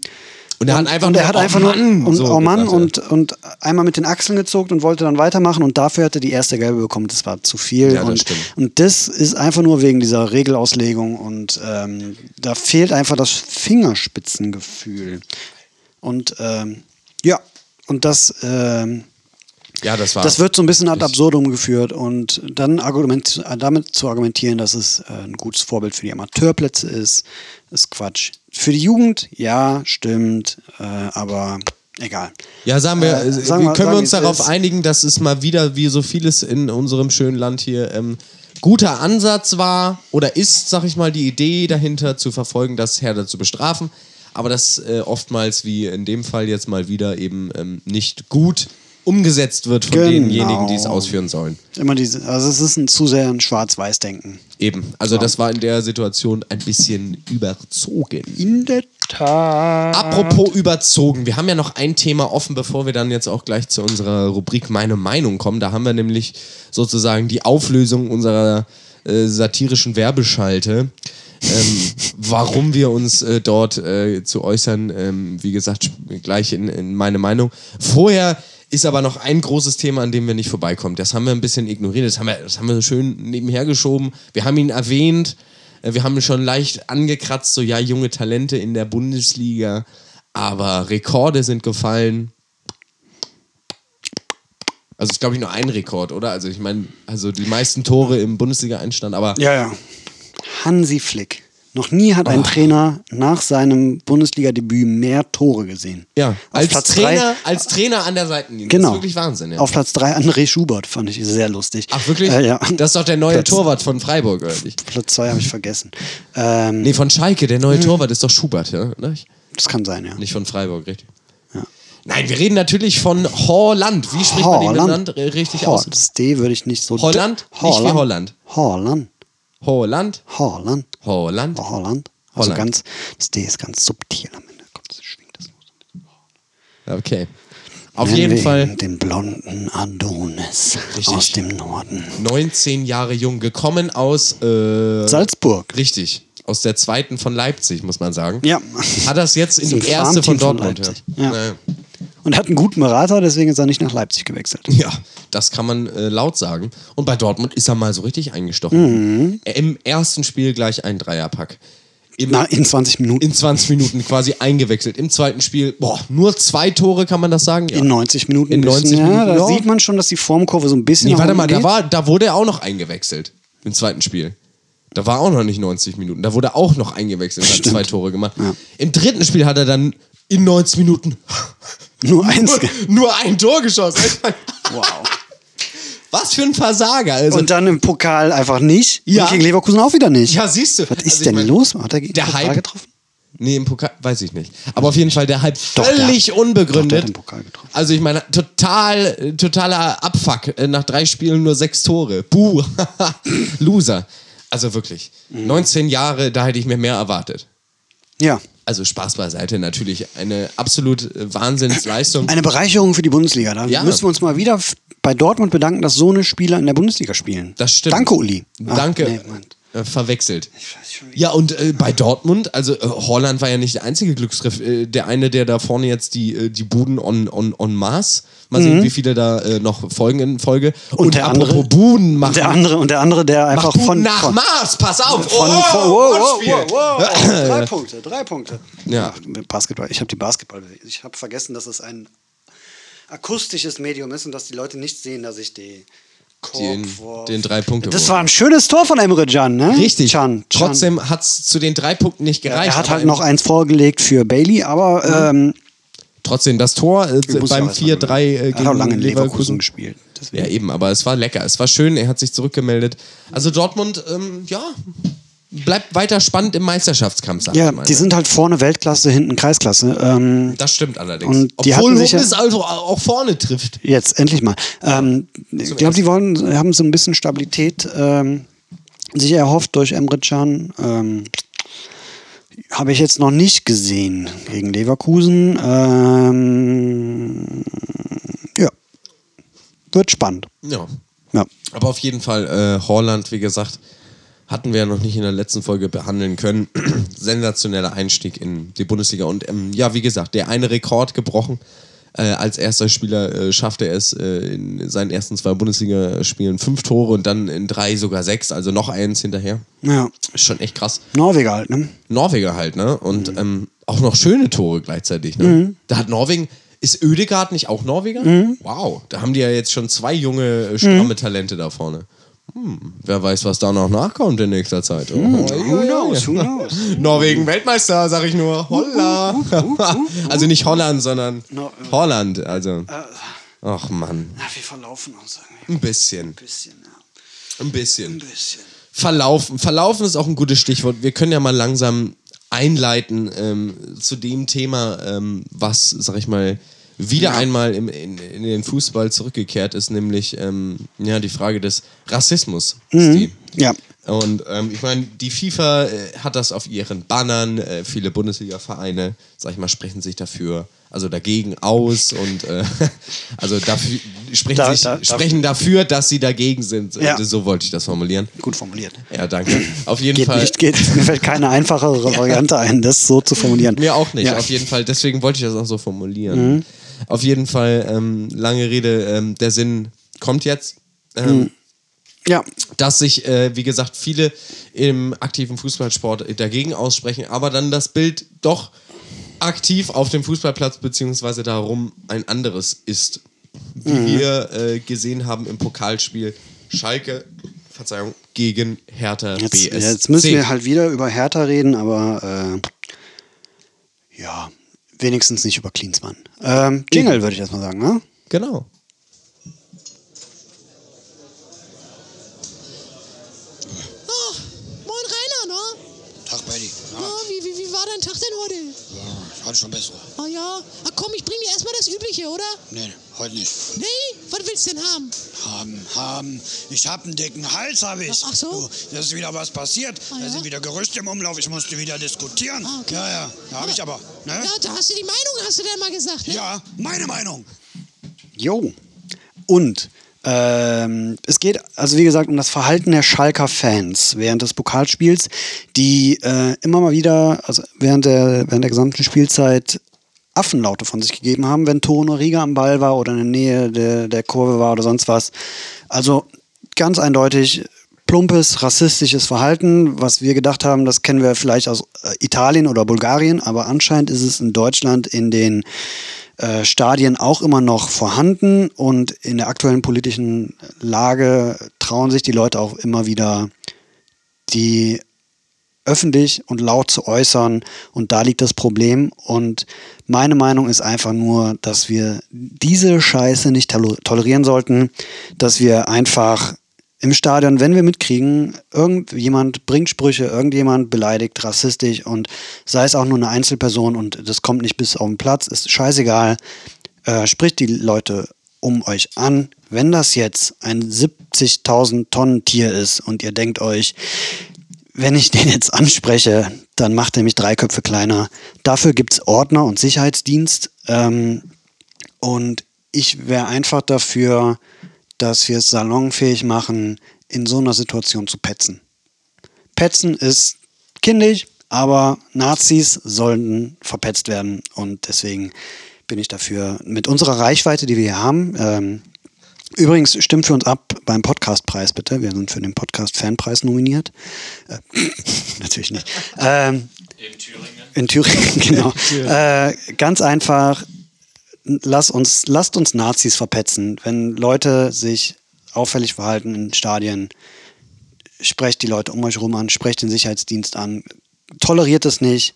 Und er hat einfach und nur, hat "Oh einfach Mann", nur und, so oh Mann, und, und einmal mit den Achseln gezuckt und wollte dann weitermachen und dafür hat er die erste Gelbe bekommen. Das war zu viel. Ja, das und, stimmt. und das ist einfach nur wegen dieser Regelauslegung und ähm, da fehlt einfach das Fingerspitzengefühl. Und ähm, ja, und das ähm, ja, das war. das wird so ein bisschen ad absurdum geführt und dann argument, damit zu argumentieren, dass es äh, ein gutes Vorbild für die Amateurplätze ist, ist Quatsch. Für die Jugend, ja, stimmt, äh, aber egal. Ja, sagen wir, Äh, äh, sagen wir- können wir uns darauf einigen, dass es mal wieder, wie so vieles in unserem schönen Land hier, ähm, guter Ansatz war oder ist, sag ich mal, die Idee dahinter zu verfolgen, das härter zu bestrafen, aber das äh, oftmals, wie in dem Fall jetzt mal wieder, eben ähm, nicht gut umgesetzt wird von Genau. denjenigen, die es ausführen sollen. Immer diese, also es ist ein zu sehr ein Schwarz-Weiß-Denken. Eben. Also das war in der Situation ein bisschen überzogen. In der Tat. Apropos überzogen, wir haben ja noch ein Thema offen, bevor wir dann jetzt auch gleich zu unserer Rubrik Meine Meinung kommen. Da haben wir nämlich sozusagen die Auflösung unserer äh, satirischen Werbeschalte. Ähm, warum wir uns äh, dort äh, zu äußern, ähm, wie gesagt, gleich in, in meine Meinung. Vorher ist aber noch ein großes Thema, an dem wir nicht vorbeikommen. Das haben wir ein bisschen ignoriert, das haben wir, das haben wir schön nebenher geschoben. Wir haben ihn erwähnt, äh, wir haben schon leicht angekratzt, so ja, junge Talente in der Bundesliga, aber Rekorde sind gefallen. Also ist, glaube ich, nur ein Rekord, oder? Also ich meine, also die meisten Tore im Bundesliga-Einstand, aber Ja, ja. Hansi Flick. Noch nie hat ein Oh. Trainer nach seinem Bundesliga-Debüt mehr Tore gesehen. ja, als Trainer, drei, als Trainer an der Seitenlinie. Genau. Das ist wirklich Wahnsinn, ja. Auf Platz 3 André Schubert, fand ich sehr lustig. Ach, wirklich? Äh, ja. Das ist doch der neue Platz- Torwart von Freiburg, oder nicht? Platz 2 habe ich vergessen. Ähm, Nee, von Schalke, der neue Torwart ist doch Schubert, ja? Ne? Das kann sein, ja. Nicht von Freiburg, richtig? Nein, wir reden natürlich von Holland. Wie spricht man den Land richtig Ho- aus? Das D würde ich nicht so. Holland? Nicht wie Holland. Holland. Holland? Holland. Holland? Holland. Also Holland. ganz, das D ist ganz subtil am Ende. Kommt, das schwingt das los. Okay. Auf Nennen jeden Fall Den blonden Adonis Richtig. aus dem Norden. 19 Jahre jung, gekommen aus äh, Salzburg. Richtig. Aus der zweiten von Leipzig, muss man sagen. Ja. Hat das jetzt in die erste von Farmteam von Dortmund. Leipzig. ja. Ja. Und hat einen guten Berater, deswegen ist er nicht nach Leipzig gewechselt. Ja, das kann man äh, laut sagen. Und bei Dortmund ist er mal so richtig eingestochen. Mhm. Im ersten Spiel gleich ein Dreierpack. Im, Na, in 20 Minuten. in 20 Minuten quasi eingewechselt. Im zweiten Spiel, boah, nur zwei Tore, kann man das sagen? Ja. In 90 Minuten. In ein bisschen, 90 ja, Minuten, Da ja. sieht man schon, dass die Formkurve so ein bisschen. Nee, warte mal, da, geht. war, da wurde er auch noch eingewechselt. Im zweiten Spiel. Da war auch noch nicht 90 Minuten. Da wurde auch noch eingewechselt und hat zwei Tore gemacht. Im dritten Spiel hat er dann in 90 Minuten Nur eins. nur, nur ein Tor geschossen. Wow. Was für ein Versager. Also, Und dann im Pokal einfach nicht. Ja. Und gegen Leverkusen auch wieder nicht. ja, siehst du. Was ist Also denn mein, los? Hat er gegen der Pokal Hype- getroffen? Nee, im Pokal, weiß ich nicht. Aber auf jeden Fall der Hype Doch, der völlig hat- unbegründet. doch, der hat den Pokal getroffen. Also ich meine, total, totaler Abfuck. Äh, Nach drei Spielen nur sechs Tore. Buh. Loser. Also wirklich. Mhm. 19 Jahre, da hätte ich mir mehr erwartet. Ja. Also Spaß beiseite, natürlich eine absolut äh, Wahnsinnsleistung. Eine Bereicherung für die Bundesliga. Da Ja. müssen wir uns mal wieder bei Dortmund bedanken, dass so eine Spieler in der Bundesliga spielen. Das stimmt. Danke, Uli. Ach, Danke. nee. Äh, verwechselt. Ja, und äh, bei Dortmund, also äh, Holland war ja nicht der einzige Glücksgriff. Äh, der eine, der da vorne jetzt die, äh, die Buden on, on, on Maß. Mal sehen, wie viele da äh, noch folgen in Folge. Und, Mhm. der andere- Buden machen. Der andere und der andere, der einfach von, nach von, Maß, pass auf! von, oh, von wow, wow, wow. drei Punkte, drei Punkte. Ja. Basketball. Ich habe die Basketball. Ich habe vergessen, dass es ein akustisches Medium ist und dass die Leute nicht sehen, dass ich die Den, den drei Punkte. Das war ein schönes Tor von Emre Can, ne? Richtig. Can, Can. Trotzdem hat es zu den drei Punkten nicht gereicht. Er hat halt noch eins vorgelegt für Bailey, aber ähm, Trotzdem das Tor äh, beim auch erst mal 4-3 gewinnen. äh, er hat auch gegen lange in Leverkusen Leverkusen. gespielt. Deswegen. Ja, eben, aber es war lecker. Es war schön, er hat sich zurückgemeldet. Also Dortmund, ähm, ja, bleibt weiter spannend im Meisterschaftskampf, Ja, die sind halt vorne Weltklasse, hinten Kreisklasse. Ähm, das stimmt allerdings. Und die Obwohl sich Hummels also auch vorne trifft. jetzt endlich mal. Ähm, ich glaube, die wollen, haben so ein bisschen Stabilität ähm, sich erhofft durch Emre Can. Ähm, Habe ich jetzt noch nicht gesehen gegen Leverkusen. Ähm, ja, wird spannend. Ja. Ja. Aber auf jeden Fall, äh, Holland, wie gesagt, hatten wir ja noch nicht in der letzten Folge behandeln können. Sensationeller Einstieg in die Bundesliga. Und ähm, ja, wie gesagt, der eine Rekord gebrochen. Äh, als erster Spieler äh, schaffte er es äh, in seinen ersten zwei Bundesligaspielen fünf Tore und dann in drei sogar sechs, also noch eins hinterher. ja. Ist schon echt krass. Norweger halt, ne? Norweger halt, ne? Und Mhm. ähm, auch noch schöne Tore gleichzeitig, ne? Da hat Norwegen, ist Ödegard nicht auch Norweger? Mhm. Wow, da haben die ja jetzt schon zwei junge, äh, stramme Talente da vorne. Wer weiß, was da noch nachkommt in nächster Zeit. Oh, Who knows, who knows? Norwegen Weltmeister, sag ich nur. Holla. also nicht Holland, sondern No, äh, Holland. Also. Ach Mann. Ja, wir verlaufen uns irgendwie Ein bisschen. ein bisschen, ja. Ein bisschen. Ein bisschen. Verlaufen. Verlaufen ist auch ein gutes Stichwort. Wir können ja mal langsam einleiten ähm, zu dem Thema, ähm, was, sag ich mal, wieder einmal im, in, in den Fußball zurückgekehrt ist, nämlich ähm, ja, die Frage des Rassismus. Steve. Ja. Und ähm, ich meine, die FIFA äh, hat das auf ihren Bannern. Äh, viele Bundesliga-Vereine, sag ich mal, sprechen sich dafür, also dagegen aus und äh, also dafür, sprechen, Da- sich, da- da- sprechen dafür, dass sie dagegen sind. Ja. Äh, So wollte ich das formulieren. Gut formuliert. Ja, danke. Auf jeden Geht Fall. nicht, geht, mir fällt keine einfachere Variante ein, das so zu formulieren. Mir auch nicht, Ja. auf jeden Fall. Deswegen wollte ich das auch so formulieren. Auf jeden Fall, ähm, lange Rede, ähm, der Sinn kommt jetzt. Ähm, Ja, dass sich, äh, wie gesagt, viele im aktiven Fußballsport dagegen aussprechen, aber dann das Bild doch aktiv auf dem Fußballplatz beziehungsweise darum ein anderes ist. Wie Mhm. wir äh, gesehen haben im Pokalspiel Schalke, Verzeihung, gegen Hertha jetzt, BSC. jetzt müssen wir halt wieder über Hertha reden, aber äh, ja, wenigstens nicht über Klinsmann. Ähm, Jingle würde ich erstmal sagen, ne? Genau. Ah, moin Rainer, ne? Tag, Betty. Ja, wie, wie, wie war dein Tag denn heute? Ja, ich hatte schon bessere. Ah ja, ah, komm, ich bring dir erstmal das Übliche, oder? Nee, heute nicht. Nee, was willst du denn haben? Haben, haben. Ich hab einen dicken Hals, hab ich. Ach so? Du, da ist wieder was passiert. Ah, Da ja? sind wieder Gerüchte im Umlauf. Ich musste wieder diskutieren. Ah, okay. Ja, ja. Da hab ich aber. Ne? Ja, da hast du die Meinung, hast du denn mal gesagt, ne? Ja, meine Meinung. Jo. Und ähm, es geht also wie gesagt um das Verhalten der Schalker Fans während des Pokalspiels, die äh, immer mal wieder, also während der, während der gesamten Spielzeit Affenlaute von sich gegeben haben, wenn Tono Riga am Ball war oder in der Nähe der, der Kurve war oder sonst was. Also ganz eindeutig plumpes, rassistisches Verhalten, was wir gedacht haben, das kennen wir vielleicht aus äh, Italien oder Bulgarien, aber anscheinend ist es in Deutschland in den äh, Stadien auch immer noch vorhanden und in der aktuellen politischen Lage trauen sich die Leute auch immer wieder, die öffentlich und laut zu äußern. Und da liegt das Problem. Und meine Meinung ist einfach nur, dass wir diese Scheiße nicht tol- tolerieren sollten, dass wir einfach im Stadion, wenn wir mitkriegen, irgendjemand bringt Sprüche, irgendjemand beleidigt rassistisch und sei es auch nur eine Einzelperson und das kommt nicht bis auf den Platz, ist scheißegal, äh, spricht die Leute um euch an. Wenn das jetzt ein 70.000 Tonnen Tier ist und ihr denkt euch, wenn ich den jetzt anspreche, dann macht er mich drei Köpfe kleiner. Dafür gibt es Ordner und Sicherheitsdienst. Ähm, und ich wäre einfach dafür, dass wir es salonfähig machen, in so einer Situation zu petzen. Petzen ist kindisch, aber Nazis sollten verpetzt werden. Und deswegen bin ich dafür, mit unserer Reichweite, die wir hier haben, ähm, Übrigens, stimmt für uns ab beim Podcastpreis bitte. Wir sind für den Podcast Fanpreis nominiert. Äh, natürlich nicht. Ähm, In Thüringen. in Thüringen, genau. Äh, ganz einfach, lass uns, lasst uns Nazis verpetzen. Wenn Leute sich auffällig verhalten in Stadien, sprecht die Leute um euch rum an, sprecht den Sicherheitsdienst an, toleriert es nicht.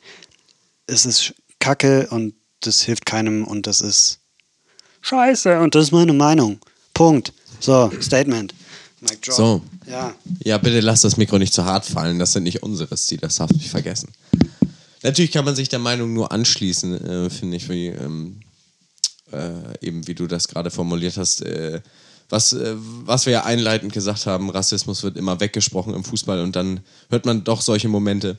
Es ist Kacke und das hilft keinem und das ist Scheiße und das ist meine Meinung. Punkt. So, Statement. So. Ja. Ja, bitte lass das Mikro nicht zu hart fallen. Das sind nicht unsere Ziele, das darfst du nicht vergessen. Natürlich kann man sich der Meinung nur anschließen, äh, finde ich, wie, ähm, äh, eben wie du das gerade formuliert hast. Äh, was, äh, was wir ja einleitend gesagt haben, Rassismus wird immer weggesprochen im Fußball und dann hört man doch solche Momente.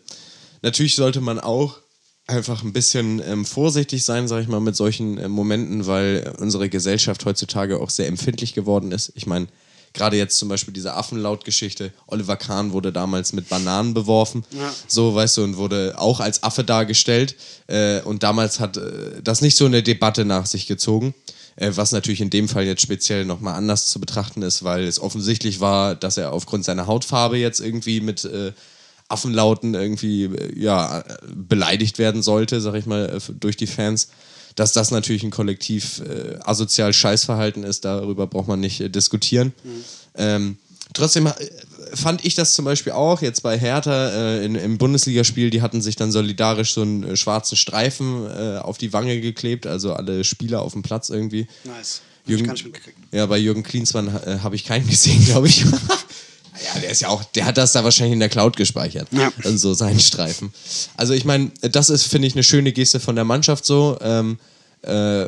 Natürlich sollte man auch einfach ein bisschen ähm, vorsichtig sein, sage ich mal, mit solchen äh, Momenten, weil unsere Gesellschaft heutzutage auch sehr empfindlich geworden ist. Ich meine, gerade jetzt zum Beispiel diese Affenlaut-Geschichte. Oliver Kahn wurde damals mit Bananen beworfen, so, weißt du, und wurde auch als Affe dargestellt. Äh, und damals hat äh, das nicht so eine Debatte nach sich gezogen. Äh, was natürlich in dem Fall jetzt speziell nochmal anders zu betrachten ist, weil es offensichtlich war, dass er aufgrund seiner Hautfarbe jetzt irgendwie mit äh, Affenlauten irgendwie äh, ja, äh, beleidigt werden sollte, sag ich mal, durch die Fans. Dass das natürlich ein kollektiv äh, asozial Scheißverhalten ist, darüber braucht man nicht äh, diskutieren. Ähm, trotzdem äh, fand ich das zum Beispiel auch jetzt bei Hertha äh, in, im Bundesligaspiel, die hatten sich dann solidarisch so einen äh, schwarzen Streifen äh, auf die Wange geklebt, also alle Spieler auf dem Platz irgendwie. Nice. Jürgen, ja, bei Jürgen Klinsmann habe ich keinen gesehen, glaube ich. ja, der ist ja auch, der hat das da wahrscheinlich in der Cloud gespeichert. Ja. Also so seinen Streifen. Also ich meine, das ist, finde ich, eine schöne Geste von der Mannschaft so. Ähm, äh,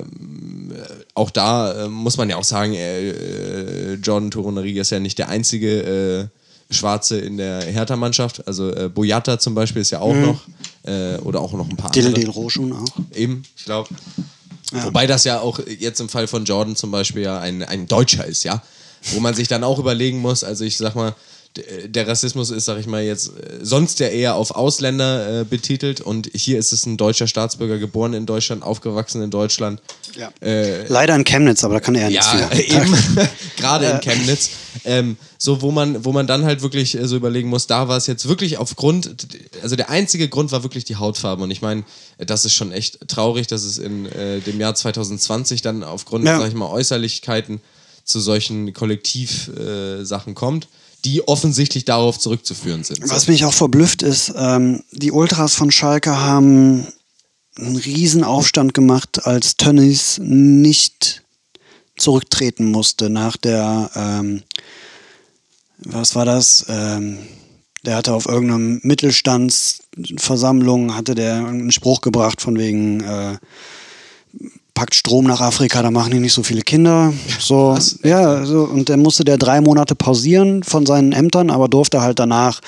auch da äh, muss man ja auch sagen, äh, äh, John Torunariga ist ja nicht der einzige äh, Schwarze in der Hertha-Mannschaft. Also äh, Boyata zum Beispiel ist ja auch noch. Äh, oder auch noch ein paar Dil andere. Roschun auch. Eben, ich glaube. Wobei das ja auch jetzt im Fall von Jordan zum Beispiel ja ein, ein Deutscher ist, ja. Wo man sich dann auch überlegen muss, also ich sag mal, der Rassismus ist, sag ich mal, jetzt äh, sonst ja eher auf Ausländer äh, betitelt und hier ist es ein deutscher Staatsbürger, geboren in Deutschland, aufgewachsen in Deutschland. Ja. Äh, Leider in Chemnitz, aber da kann er ja nichts ja, eben. Gerade in Chemnitz. Ähm, so, wo man, wo man dann halt wirklich äh, so überlegen muss, da war es jetzt wirklich aufgrund, also der einzige Grund war wirklich die Hautfarbe. Und ich meine, das ist schon echt traurig, dass es in äh, dem Jahr 2020 dann aufgrund, Ja. sag ich mal, Äußerlichkeiten zu solchen Kollektivsachen äh, kommt, die offensichtlich darauf zurückzuführen sind. Was mich auch verblüfft ist, ähm, die Ultras von Schalke haben einen riesen Aufstand gemacht, als Tönnies nicht zurücktreten musste nach der, ähm, was war das? Ähm, der hatte auf irgendeiner Mittelstandsversammlung, hatte der einen Spruch gebracht von wegen, äh, packt Strom nach Afrika, da machen die nicht so viele Kinder. So, ja, so, und dann musste der drei Monate pausieren von seinen Ämtern, aber durfte halt danach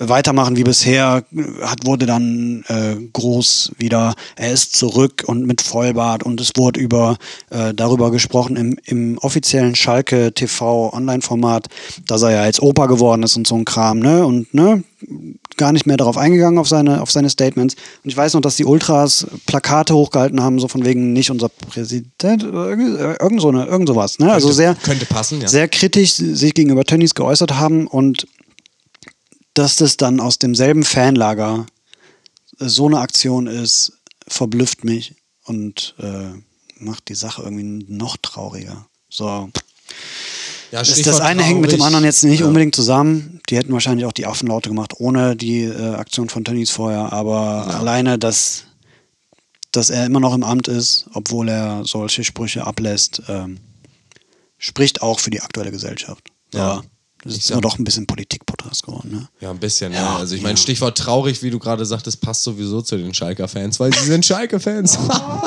weitermachen wie bisher. Hat, wurde dann äh, groß wieder, er ist zurück und mit Vollbart und es wurde über äh, darüber gesprochen im, im offiziellen Schalke TV Online-Format, dass er ja jetzt Opa geworden ist und so ein Kram, ne? Und ne, gar nicht mehr darauf eingegangen auf seine, auf seine Statements. Und ich weiß noch, dass die Ultras Plakate hochgehalten haben, so von wegen nicht unser Präsident, oder irgend, äh, irgend so eine, irgend sowas. Ne? Also sehr, könnte passen, ja. sehr kritisch sich gegenüber Tönnies geäußert haben und dass das dann aus demselben Fanlager so eine Aktion ist, verblüfft mich und äh, macht die Sache irgendwie noch trauriger. So. Ja, Das, das eine hängt mit dem traurig. anderen jetzt nicht Ja. unbedingt zusammen. Die hätten wahrscheinlich auch die Affenlaute gemacht, ohne die äh, Aktion von Tönnies vorher. Aber alleine, dass, dass er immer noch im Amt ist, obwohl er solche Sprüche ablässt, ähm, spricht auch für die aktuelle Gesellschaft. Ja. Das Ich ist nur doch ein bisschen Politik-Podcast geworden. Ne? Ja, ein bisschen, Ja, ja. Also ich meine, ja. Stichwort traurig, wie du gerade sagtest, passt sowieso zu den Schalker-Fans, weil sie sind Schalke-Fans.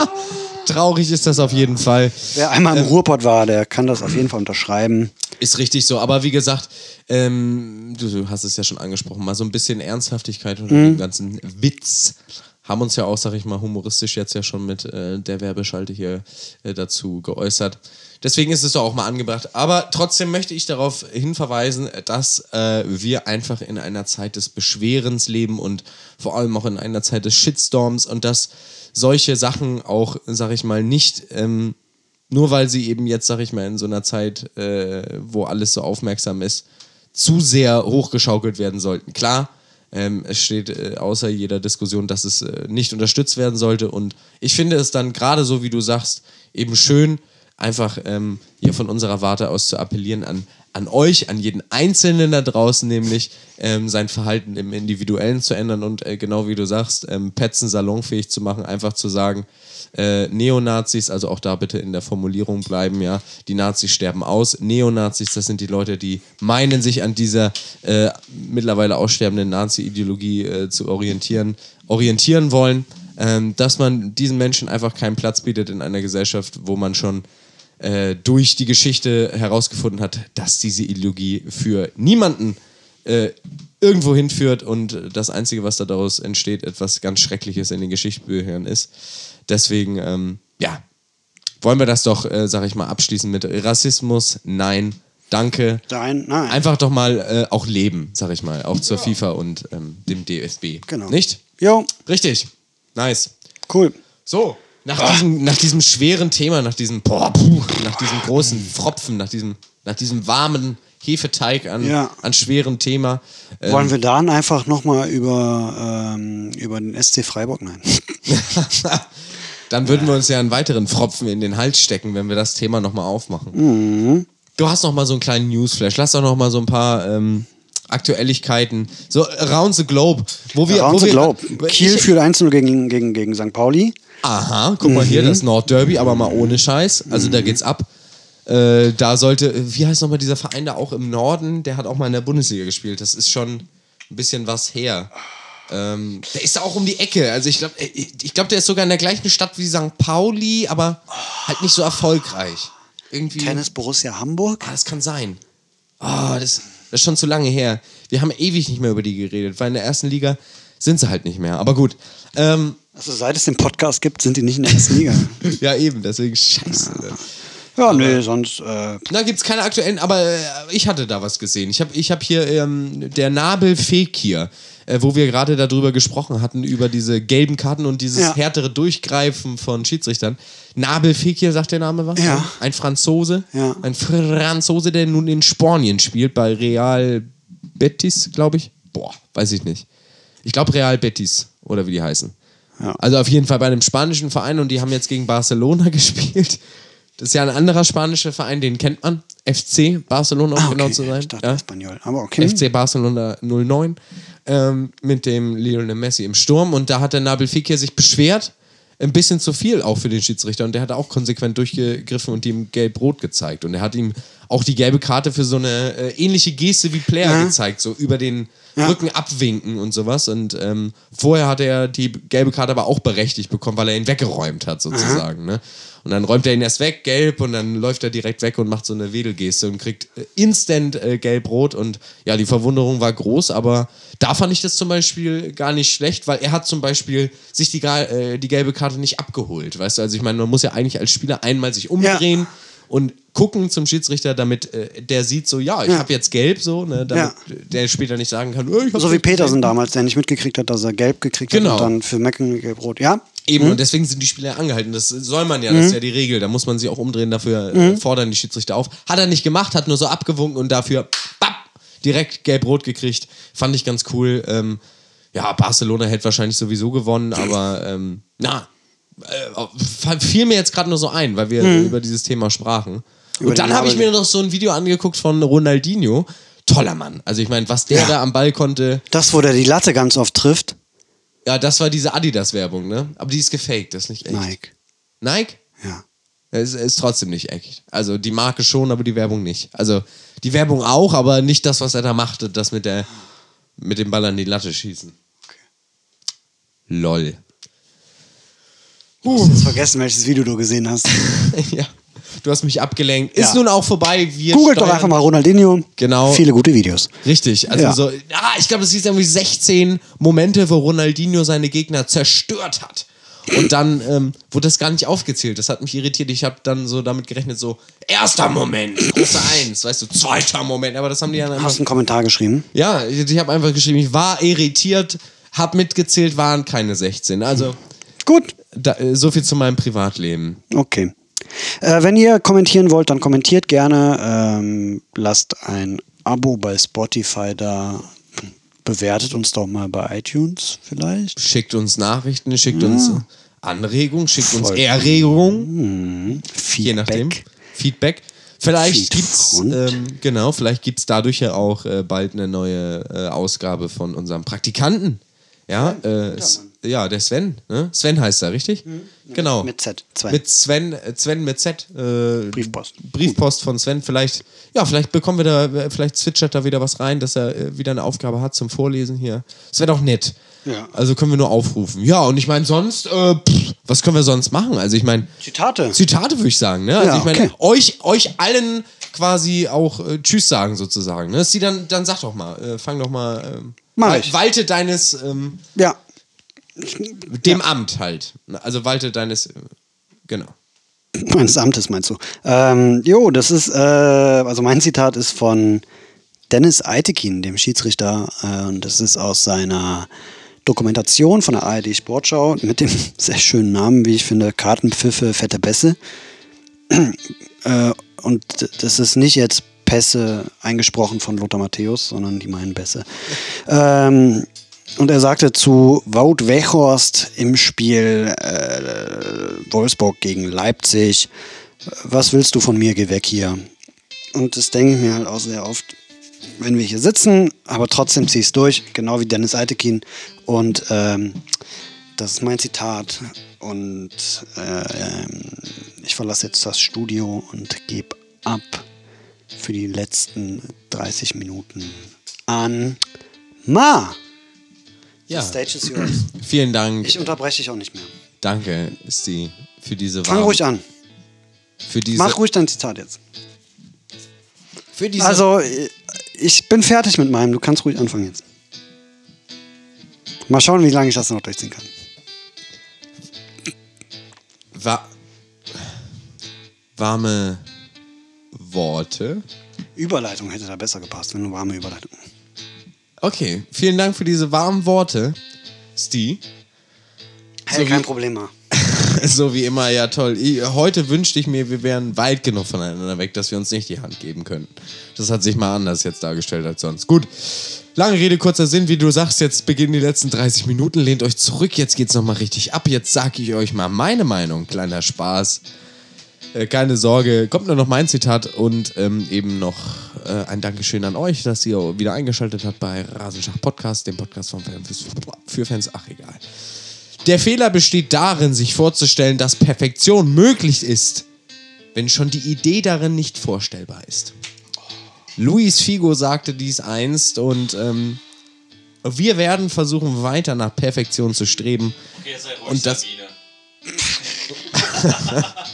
traurig ist das auf jeden Fall. Wer einmal im Ruhrpott war, der kann das auf jeden Fall unterschreiben. Ist richtig so. Aber wie gesagt, ähm, du, du hast es ja schon angesprochen, mal so ein bisschen Ernsthaftigkeit unter Mhm. dem ganzen Witz. Haben uns ja auch, sag ich mal, humoristisch jetzt ja schon mit äh, der Werbeschalte hier äh, dazu geäußert. Deswegen ist es doch auch mal angebracht. Aber trotzdem möchte ich darauf hinverweisen, dass äh, wir einfach in einer Zeit des Beschwerens leben und vor allem auch in einer Zeit des Shitstorms und dass solche Sachen auch, sag ich mal, nicht ähm, nur weil sie eben jetzt, sag ich mal, in so einer Zeit, äh, wo alles so aufmerksam ist, zu sehr hochgeschaukelt werden sollten. Klar, ähm, es steht äh, außer jeder Diskussion, dass es äh, nicht unterstützt werden sollte. Und ich finde es dann gerade so, wie du sagst, eben schön, einfach ähm, hier von unserer Warte aus zu appellieren an, an euch, an jeden Einzelnen da draußen, nämlich ähm, sein Verhalten im Individuellen zu ändern und äh, genau wie du sagst, ähm, Petzen salonfähig zu machen, einfach zu sagen, äh, Neonazis, also auch da bitte in der Formulierung bleiben, ja, die Nazis sterben aus. Neonazis, das sind die Leute, die meinen, sich an dieser äh, mittlerweile aussterbenden Nazi-Ideologie äh, zu orientieren, orientieren wollen, ähm, dass man diesen Menschen einfach keinen Platz bietet in einer Gesellschaft, wo man schon äh, durch die Geschichte herausgefunden hat, dass diese Ideologie für niemanden äh, irgendwo hinführt und das Einzige, was da daraus entsteht, etwas ganz Schreckliches in den Geschichtsbüchern ist. Deswegen, ähm, ja, wollen wir das doch, äh, sag ich mal, abschließen mit Rassismus? Nein, danke. Nein, nein. Einfach doch mal äh, auch leben, sag ich mal, auch zur FIFA und ähm, dem DFB. Genau. Nicht? Jo, Richtig. Nice. cool. So, nach, diesem, nach diesem schweren Thema, nach diesem, boah, puh, nach diesem großen Pfropfen, nach diesem, nach diesem warmen Hefeteig an, Ja. an schwerem Thema. Ähm, Wollen wir dann einfach nochmal über, ähm, über den SC Freiburg? Nein. Dann würden wir uns ja einen weiteren Pfropfen in den Hals stecken, wenn wir das Thema nochmal aufmachen. Mhm. du hast noch mal so einen kleinen Newsflash. Lass doch noch mal so ein paar ähm, Aktuelligkeiten. So around the globe. Wo wir, Around wo the wir, Globe. Kiel führt 1-0 gegen, gegen, gegen St. Pauli. Aha, guck mal Mhm. hier, das Nordderby, aber mal ohne Scheiß. Also da geht's ab. Äh, da sollte, wie heißt nochmal dieser Verein da auch im Norden? Der hat auch mal in der Bundesliga gespielt. Das ist schon ein bisschen was her. Ähm, der ist auch um die Ecke. Also ich glaube, ich glaub, der ist sogar in der gleichen Stadt wie St. Pauli, aber halt nicht so erfolgreich. Irgendwie. Tennis Borussia Hamburg. Ah, das kann sein. Ah, das, das ist schon zu lange her. Wir haben ewig nicht mehr über die geredet, weil in der ersten Liga sind sie halt nicht mehr. Aber gut. Ähm, Also seit es den Podcast gibt, sind die nicht in der ersten Liga. ja, eben, deswegen scheiße. Ja, nee, sonst. Äh, Da gibt es keine aktuellen, aber äh, ich hatte da was gesehen. Ich habe ich hab hier ähm, der Nabel Fekir, äh, wo wir gerade darüber gesprochen hatten, über diese gelben Karten und dieses Ja. härtere Durchgreifen von Schiedsrichtern. Nabel Fekir, sagt der Name was? Ja. Ein Franzose. Ja. Ein Franzose, der nun in Spanien spielt, bei Real Betis, glaube ich. Boah, weiß ich nicht. Ich glaube Real Betis oder wie die heißen. Ja. Also auf jeden Fall bei einem spanischen Verein und die haben jetzt gegen Barcelona gespielt. Das ist ja ein anderer spanischer Verein, den kennt man. FC Barcelona, um ah, genau okay. zu sein. Ich dachte Ja. Espanol. Aber okay. FC Barcelona 09 ähm, mit dem Lionel Messi im Sturm und da hat der Nabil Fekir sich beschwert. Ein bisschen zu viel auch für den Schiedsrichter und der hat auch konsequent durchgegriffen und ihm gelb-rot gezeigt. Und er hat ihm auch die gelbe Karte für so eine äh, ähnliche Geste wie Player gezeigt, so über den Rücken abwinken und sowas. Und ähm, vorher hat er die gelbe Karte aber auch berechtigt bekommen, weil er ihn weggeräumt hat, sozusagen. Ne? Und dann räumt er ihn erst weg, gelb, und dann läuft er direkt weg und macht so eine Wedelgeste und kriegt äh, instant äh, gelb-rot. Und ja, die Verwunderung war groß, aber da fand ich das zum Beispiel gar nicht schlecht, weil er hat zum Beispiel sich die, äh, die gelbe Karte nicht abgeholt. Weißt du, also ich meine, man muss ja eigentlich als Spieler einmal sich umdrehen und gucken zum Schiedsrichter, damit äh, der sieht so, ja, ich Ja. habe jetzt gelb, so, ne, damit der später nicht sagen kann, oh, so wie Petersen damals, der nicht mitgekriegt hat, dass er gelb gekriegt Genau. hat und dann für Mecken gelb-rot. Ja? Eben, und deswegen sind die Spieler angehalten. Das soll man ja, das Mhm. ist ja die Regel. Da muss man sich auch umdrehen, dafür äh, fordern die Schiedsrichter auf. Hat er nicht gemacht, hat nur so abgewunken und dafür bap, direkt gelb-rot gekriegt. Fand ich ganz cool. Ähm, ja, Barcelona hätte wahrscheinlich sowieso gewonnen, aber ähm, na, äh, fiel mir jetzt gerade nur so ein, weil wir über dieses Thema sprachen. Über und dann habe ich mir noch so ein Video angeguckt von Ronaldinho. Toller Mann. Also ich meine, was der Ja. da am Ball konnte, Das, wo der die Latte ganz oft trifft. ja, das war diese Adidas-Werbung, ne? Aber die ist gefaked, das ist nicht echt. Nike. Nike? Ja. Es ist trotzdem nicht echt. Also die Marke schon, aber die Werbung nicht. Also die Werbung auch, aber nicht das, was er da machte, das mit der mit dem Ball an die Latte schießen. Lol. Du hast jetzt vergessen, welches Video du gesehen hast. ja. Du hast mich abgelenkt. Ist Ja. nun auch vorbei. Wir Googelt doch steuern- einfach mal Ronaldinho. Genau. Viele gute Videos. Richtig. Also Ja. so, ah, ich glaube, das hieß irgendwie 16 Momente, wo Ronaldinho seine Gegner zerstört hat. Und dann ähm, wurde das gar nicht aufgezählt. Das hat mich irritiert. Ich habe dann so damit gerechnet, so, erster Moment, große Eins, weißt du, zweiter Moment. Aber das haben die ja Hast du einen Kommentar geschrieben? Ja, ich, ich habe einfach geschrieben, ich war irritiert, hab mitgezählt, waren keine 16. Also, Gut. Da, äh, so viel zu meinem Privatleben. Okay. Äh, wenn ihr kommentieren wollt, dann kommentiert gerne. Ähm, lasst ein Abo bei Spotify da. Bewertet uns doch mal bei iTunes vielleicht. Schickt uns Nachrichten, schickt uns Anregungen, schickt uns Voll. Erregungen, je nachdem. Feedback. Vielleicht gibt's, ähm, genau, vielleicht gibt's dadurch ja auch äh, bald eine neue äh, Ausgabe von unserem Praktikanten. Ja, äh, ja, der Sven. Ne? Sven heißt er, richtig? Genau. Mhm. Mit Z, Sven. Mit Sven, äh, Sven mit Z. Äh, Briefpost. Briefpost von Sven. Vielleicht, ja, vielleicht bekommen wir da, äh, vielleicht zwitschert da wieder was rein, dass er äh, wieder eine Aufgabe hat zum Vorlesen hier. Das wäre doch nett. Ja. Also können wir nur aufrufen. Ja, und ich meine, sonst, äh, pff, was können wir sonst machen? Also ich meine, Zitate. Zitate würde ich sagen, ne? Also Ja, ich meine, okay. euch, euch allen quasi auch äh, Tschüss sagen sozusagen. Ne? Sie dann, dann sag doch mal, äh, fang doch mal, ähm, Mach ich. walte deines, ähm, Ja. Dem Amt halt. Also walte deines, genau. Meines Amtes meinst du. Ähm, jo, das ist, äh, also mein Zitat ist von Dennis Eitekin, dem Schiedsrichter. Äh, und das ist aus seiner Dokumentation von der ARD Sportschau mit dem sehr schönen Namen, wie ich finde, Kartenpfiffe, fette Bässe. äh, und das ist nicht jetzt Pässe eingesprochen von Lothar Matthäus, sondern die meinen Bässe. Ähm, und er sagte zu Wout Weghorst im Spiel äh, Wolfsburg gegen Leipzig, was willst du von mir, geh weg hier. und das denke ich mir halt auch sehr oft, wenn wir hier sitzen, aber trotzdem ziehe ich es durch, genau wie Dennis Altekin. Und ähm, das ist mein Zitat. Und äh, ich verlasse jetzt das Studio und gebe ab für die letzten 30 Minuten an Ma. Ja. The stage is yours. Vielen Dank. Ich unterbreche dich auch nicht mehr. Danke, Sti, für diese Fang warm- ruhig an. Für diese, Mach ruhig dein Zitat jetzt. für diese Also, äh, ich bin fertig mit meinem. Du kannst ruhig anfangen jetzt. Mal schauen, wie lange ich das noch durchziehen kann. wa warme Worte. Überleitung hätte da besser gepasst, wenn du warme Überleitung. Okay, vielen Dank für diese warmen Worte, Sti. Hey, So kein wie- Problem. So wie immer, ja toll. Ich, heute wünschte ich mir, wir wären weit genug voneinander weg, dass wir uns nicht die Hand geben können. Das hat sich mal anders jetzt dargestellt als sonst. Gut, lange Rede, kurzer Sinn. Wie du sagst, jetzt beginnen die letzten 30 Minuten. Lehnt euch zurück, jetzt geht's nochmal richtig ab. Jetzt sag ich euch mal meine Meinung. Kleiner Spaß. Äh, keine Sorge, kommt nur noch mein Zitat und ähm, eben noch äh, ein Dankeschön an euch, dass ihr wieder eingeschaltet habt bei Rasenschach Podcast, dem Podcast von Fans für Fans. Ach, egal. Der Fehler besteht darin, sich vorzustellen, dass Perfektion möglich ist, wenn schon die Idee darin nicht vorstellbar ist. Luis Figo sagte dies einst und ähm, wir werden versuchen, weiter nach Perfektion zu streben. Okay, sei ruhig, Und das-.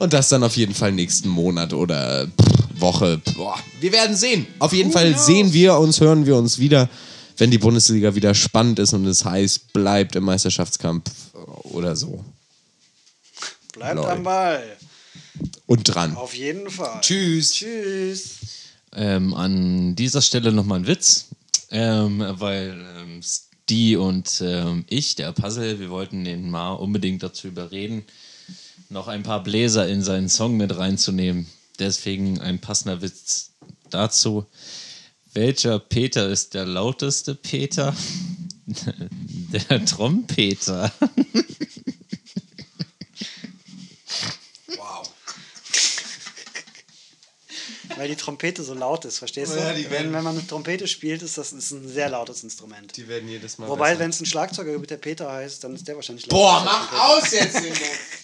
Und das dann auf jeden Fall nächsten Monat oder Woche. Boah, wir werden sehen. Auf jeden Fall sehen wir uns, hören wir uns wieder, wenn die Bundesliga wieder spannend ist und es heißt, bleibt im Meisterschaftskampf oder so. Bleibt Lol. am Ball. Und dran. Auf jeden Fall. Tschüss. Tschüss. Ähm, an dieser Stelle nochmal ein Witz, ähm, weil ähm, Sti und ähm, ich, der Puzzle, wir wollten den mal unbedingt dazu überreden, noch ein paar Bläser in seinen Song mit reinzunehmen. Deswegen ein passender Witz dazu. Welcher Peter ist der lauteste Peter? der Trompeter. Weil die Trompete so laut ist, verstehst du? Ja, werden- wenn, wenn man mit Trompete spielt, ist das ist ein sehr lautes Instrument. Die werden jedes Mal. Wobei, wenn es ein Schlagzeuger wie der Peter heißt, dann ist der wahrscheinlich Boah, lauter als mach aus jetzt!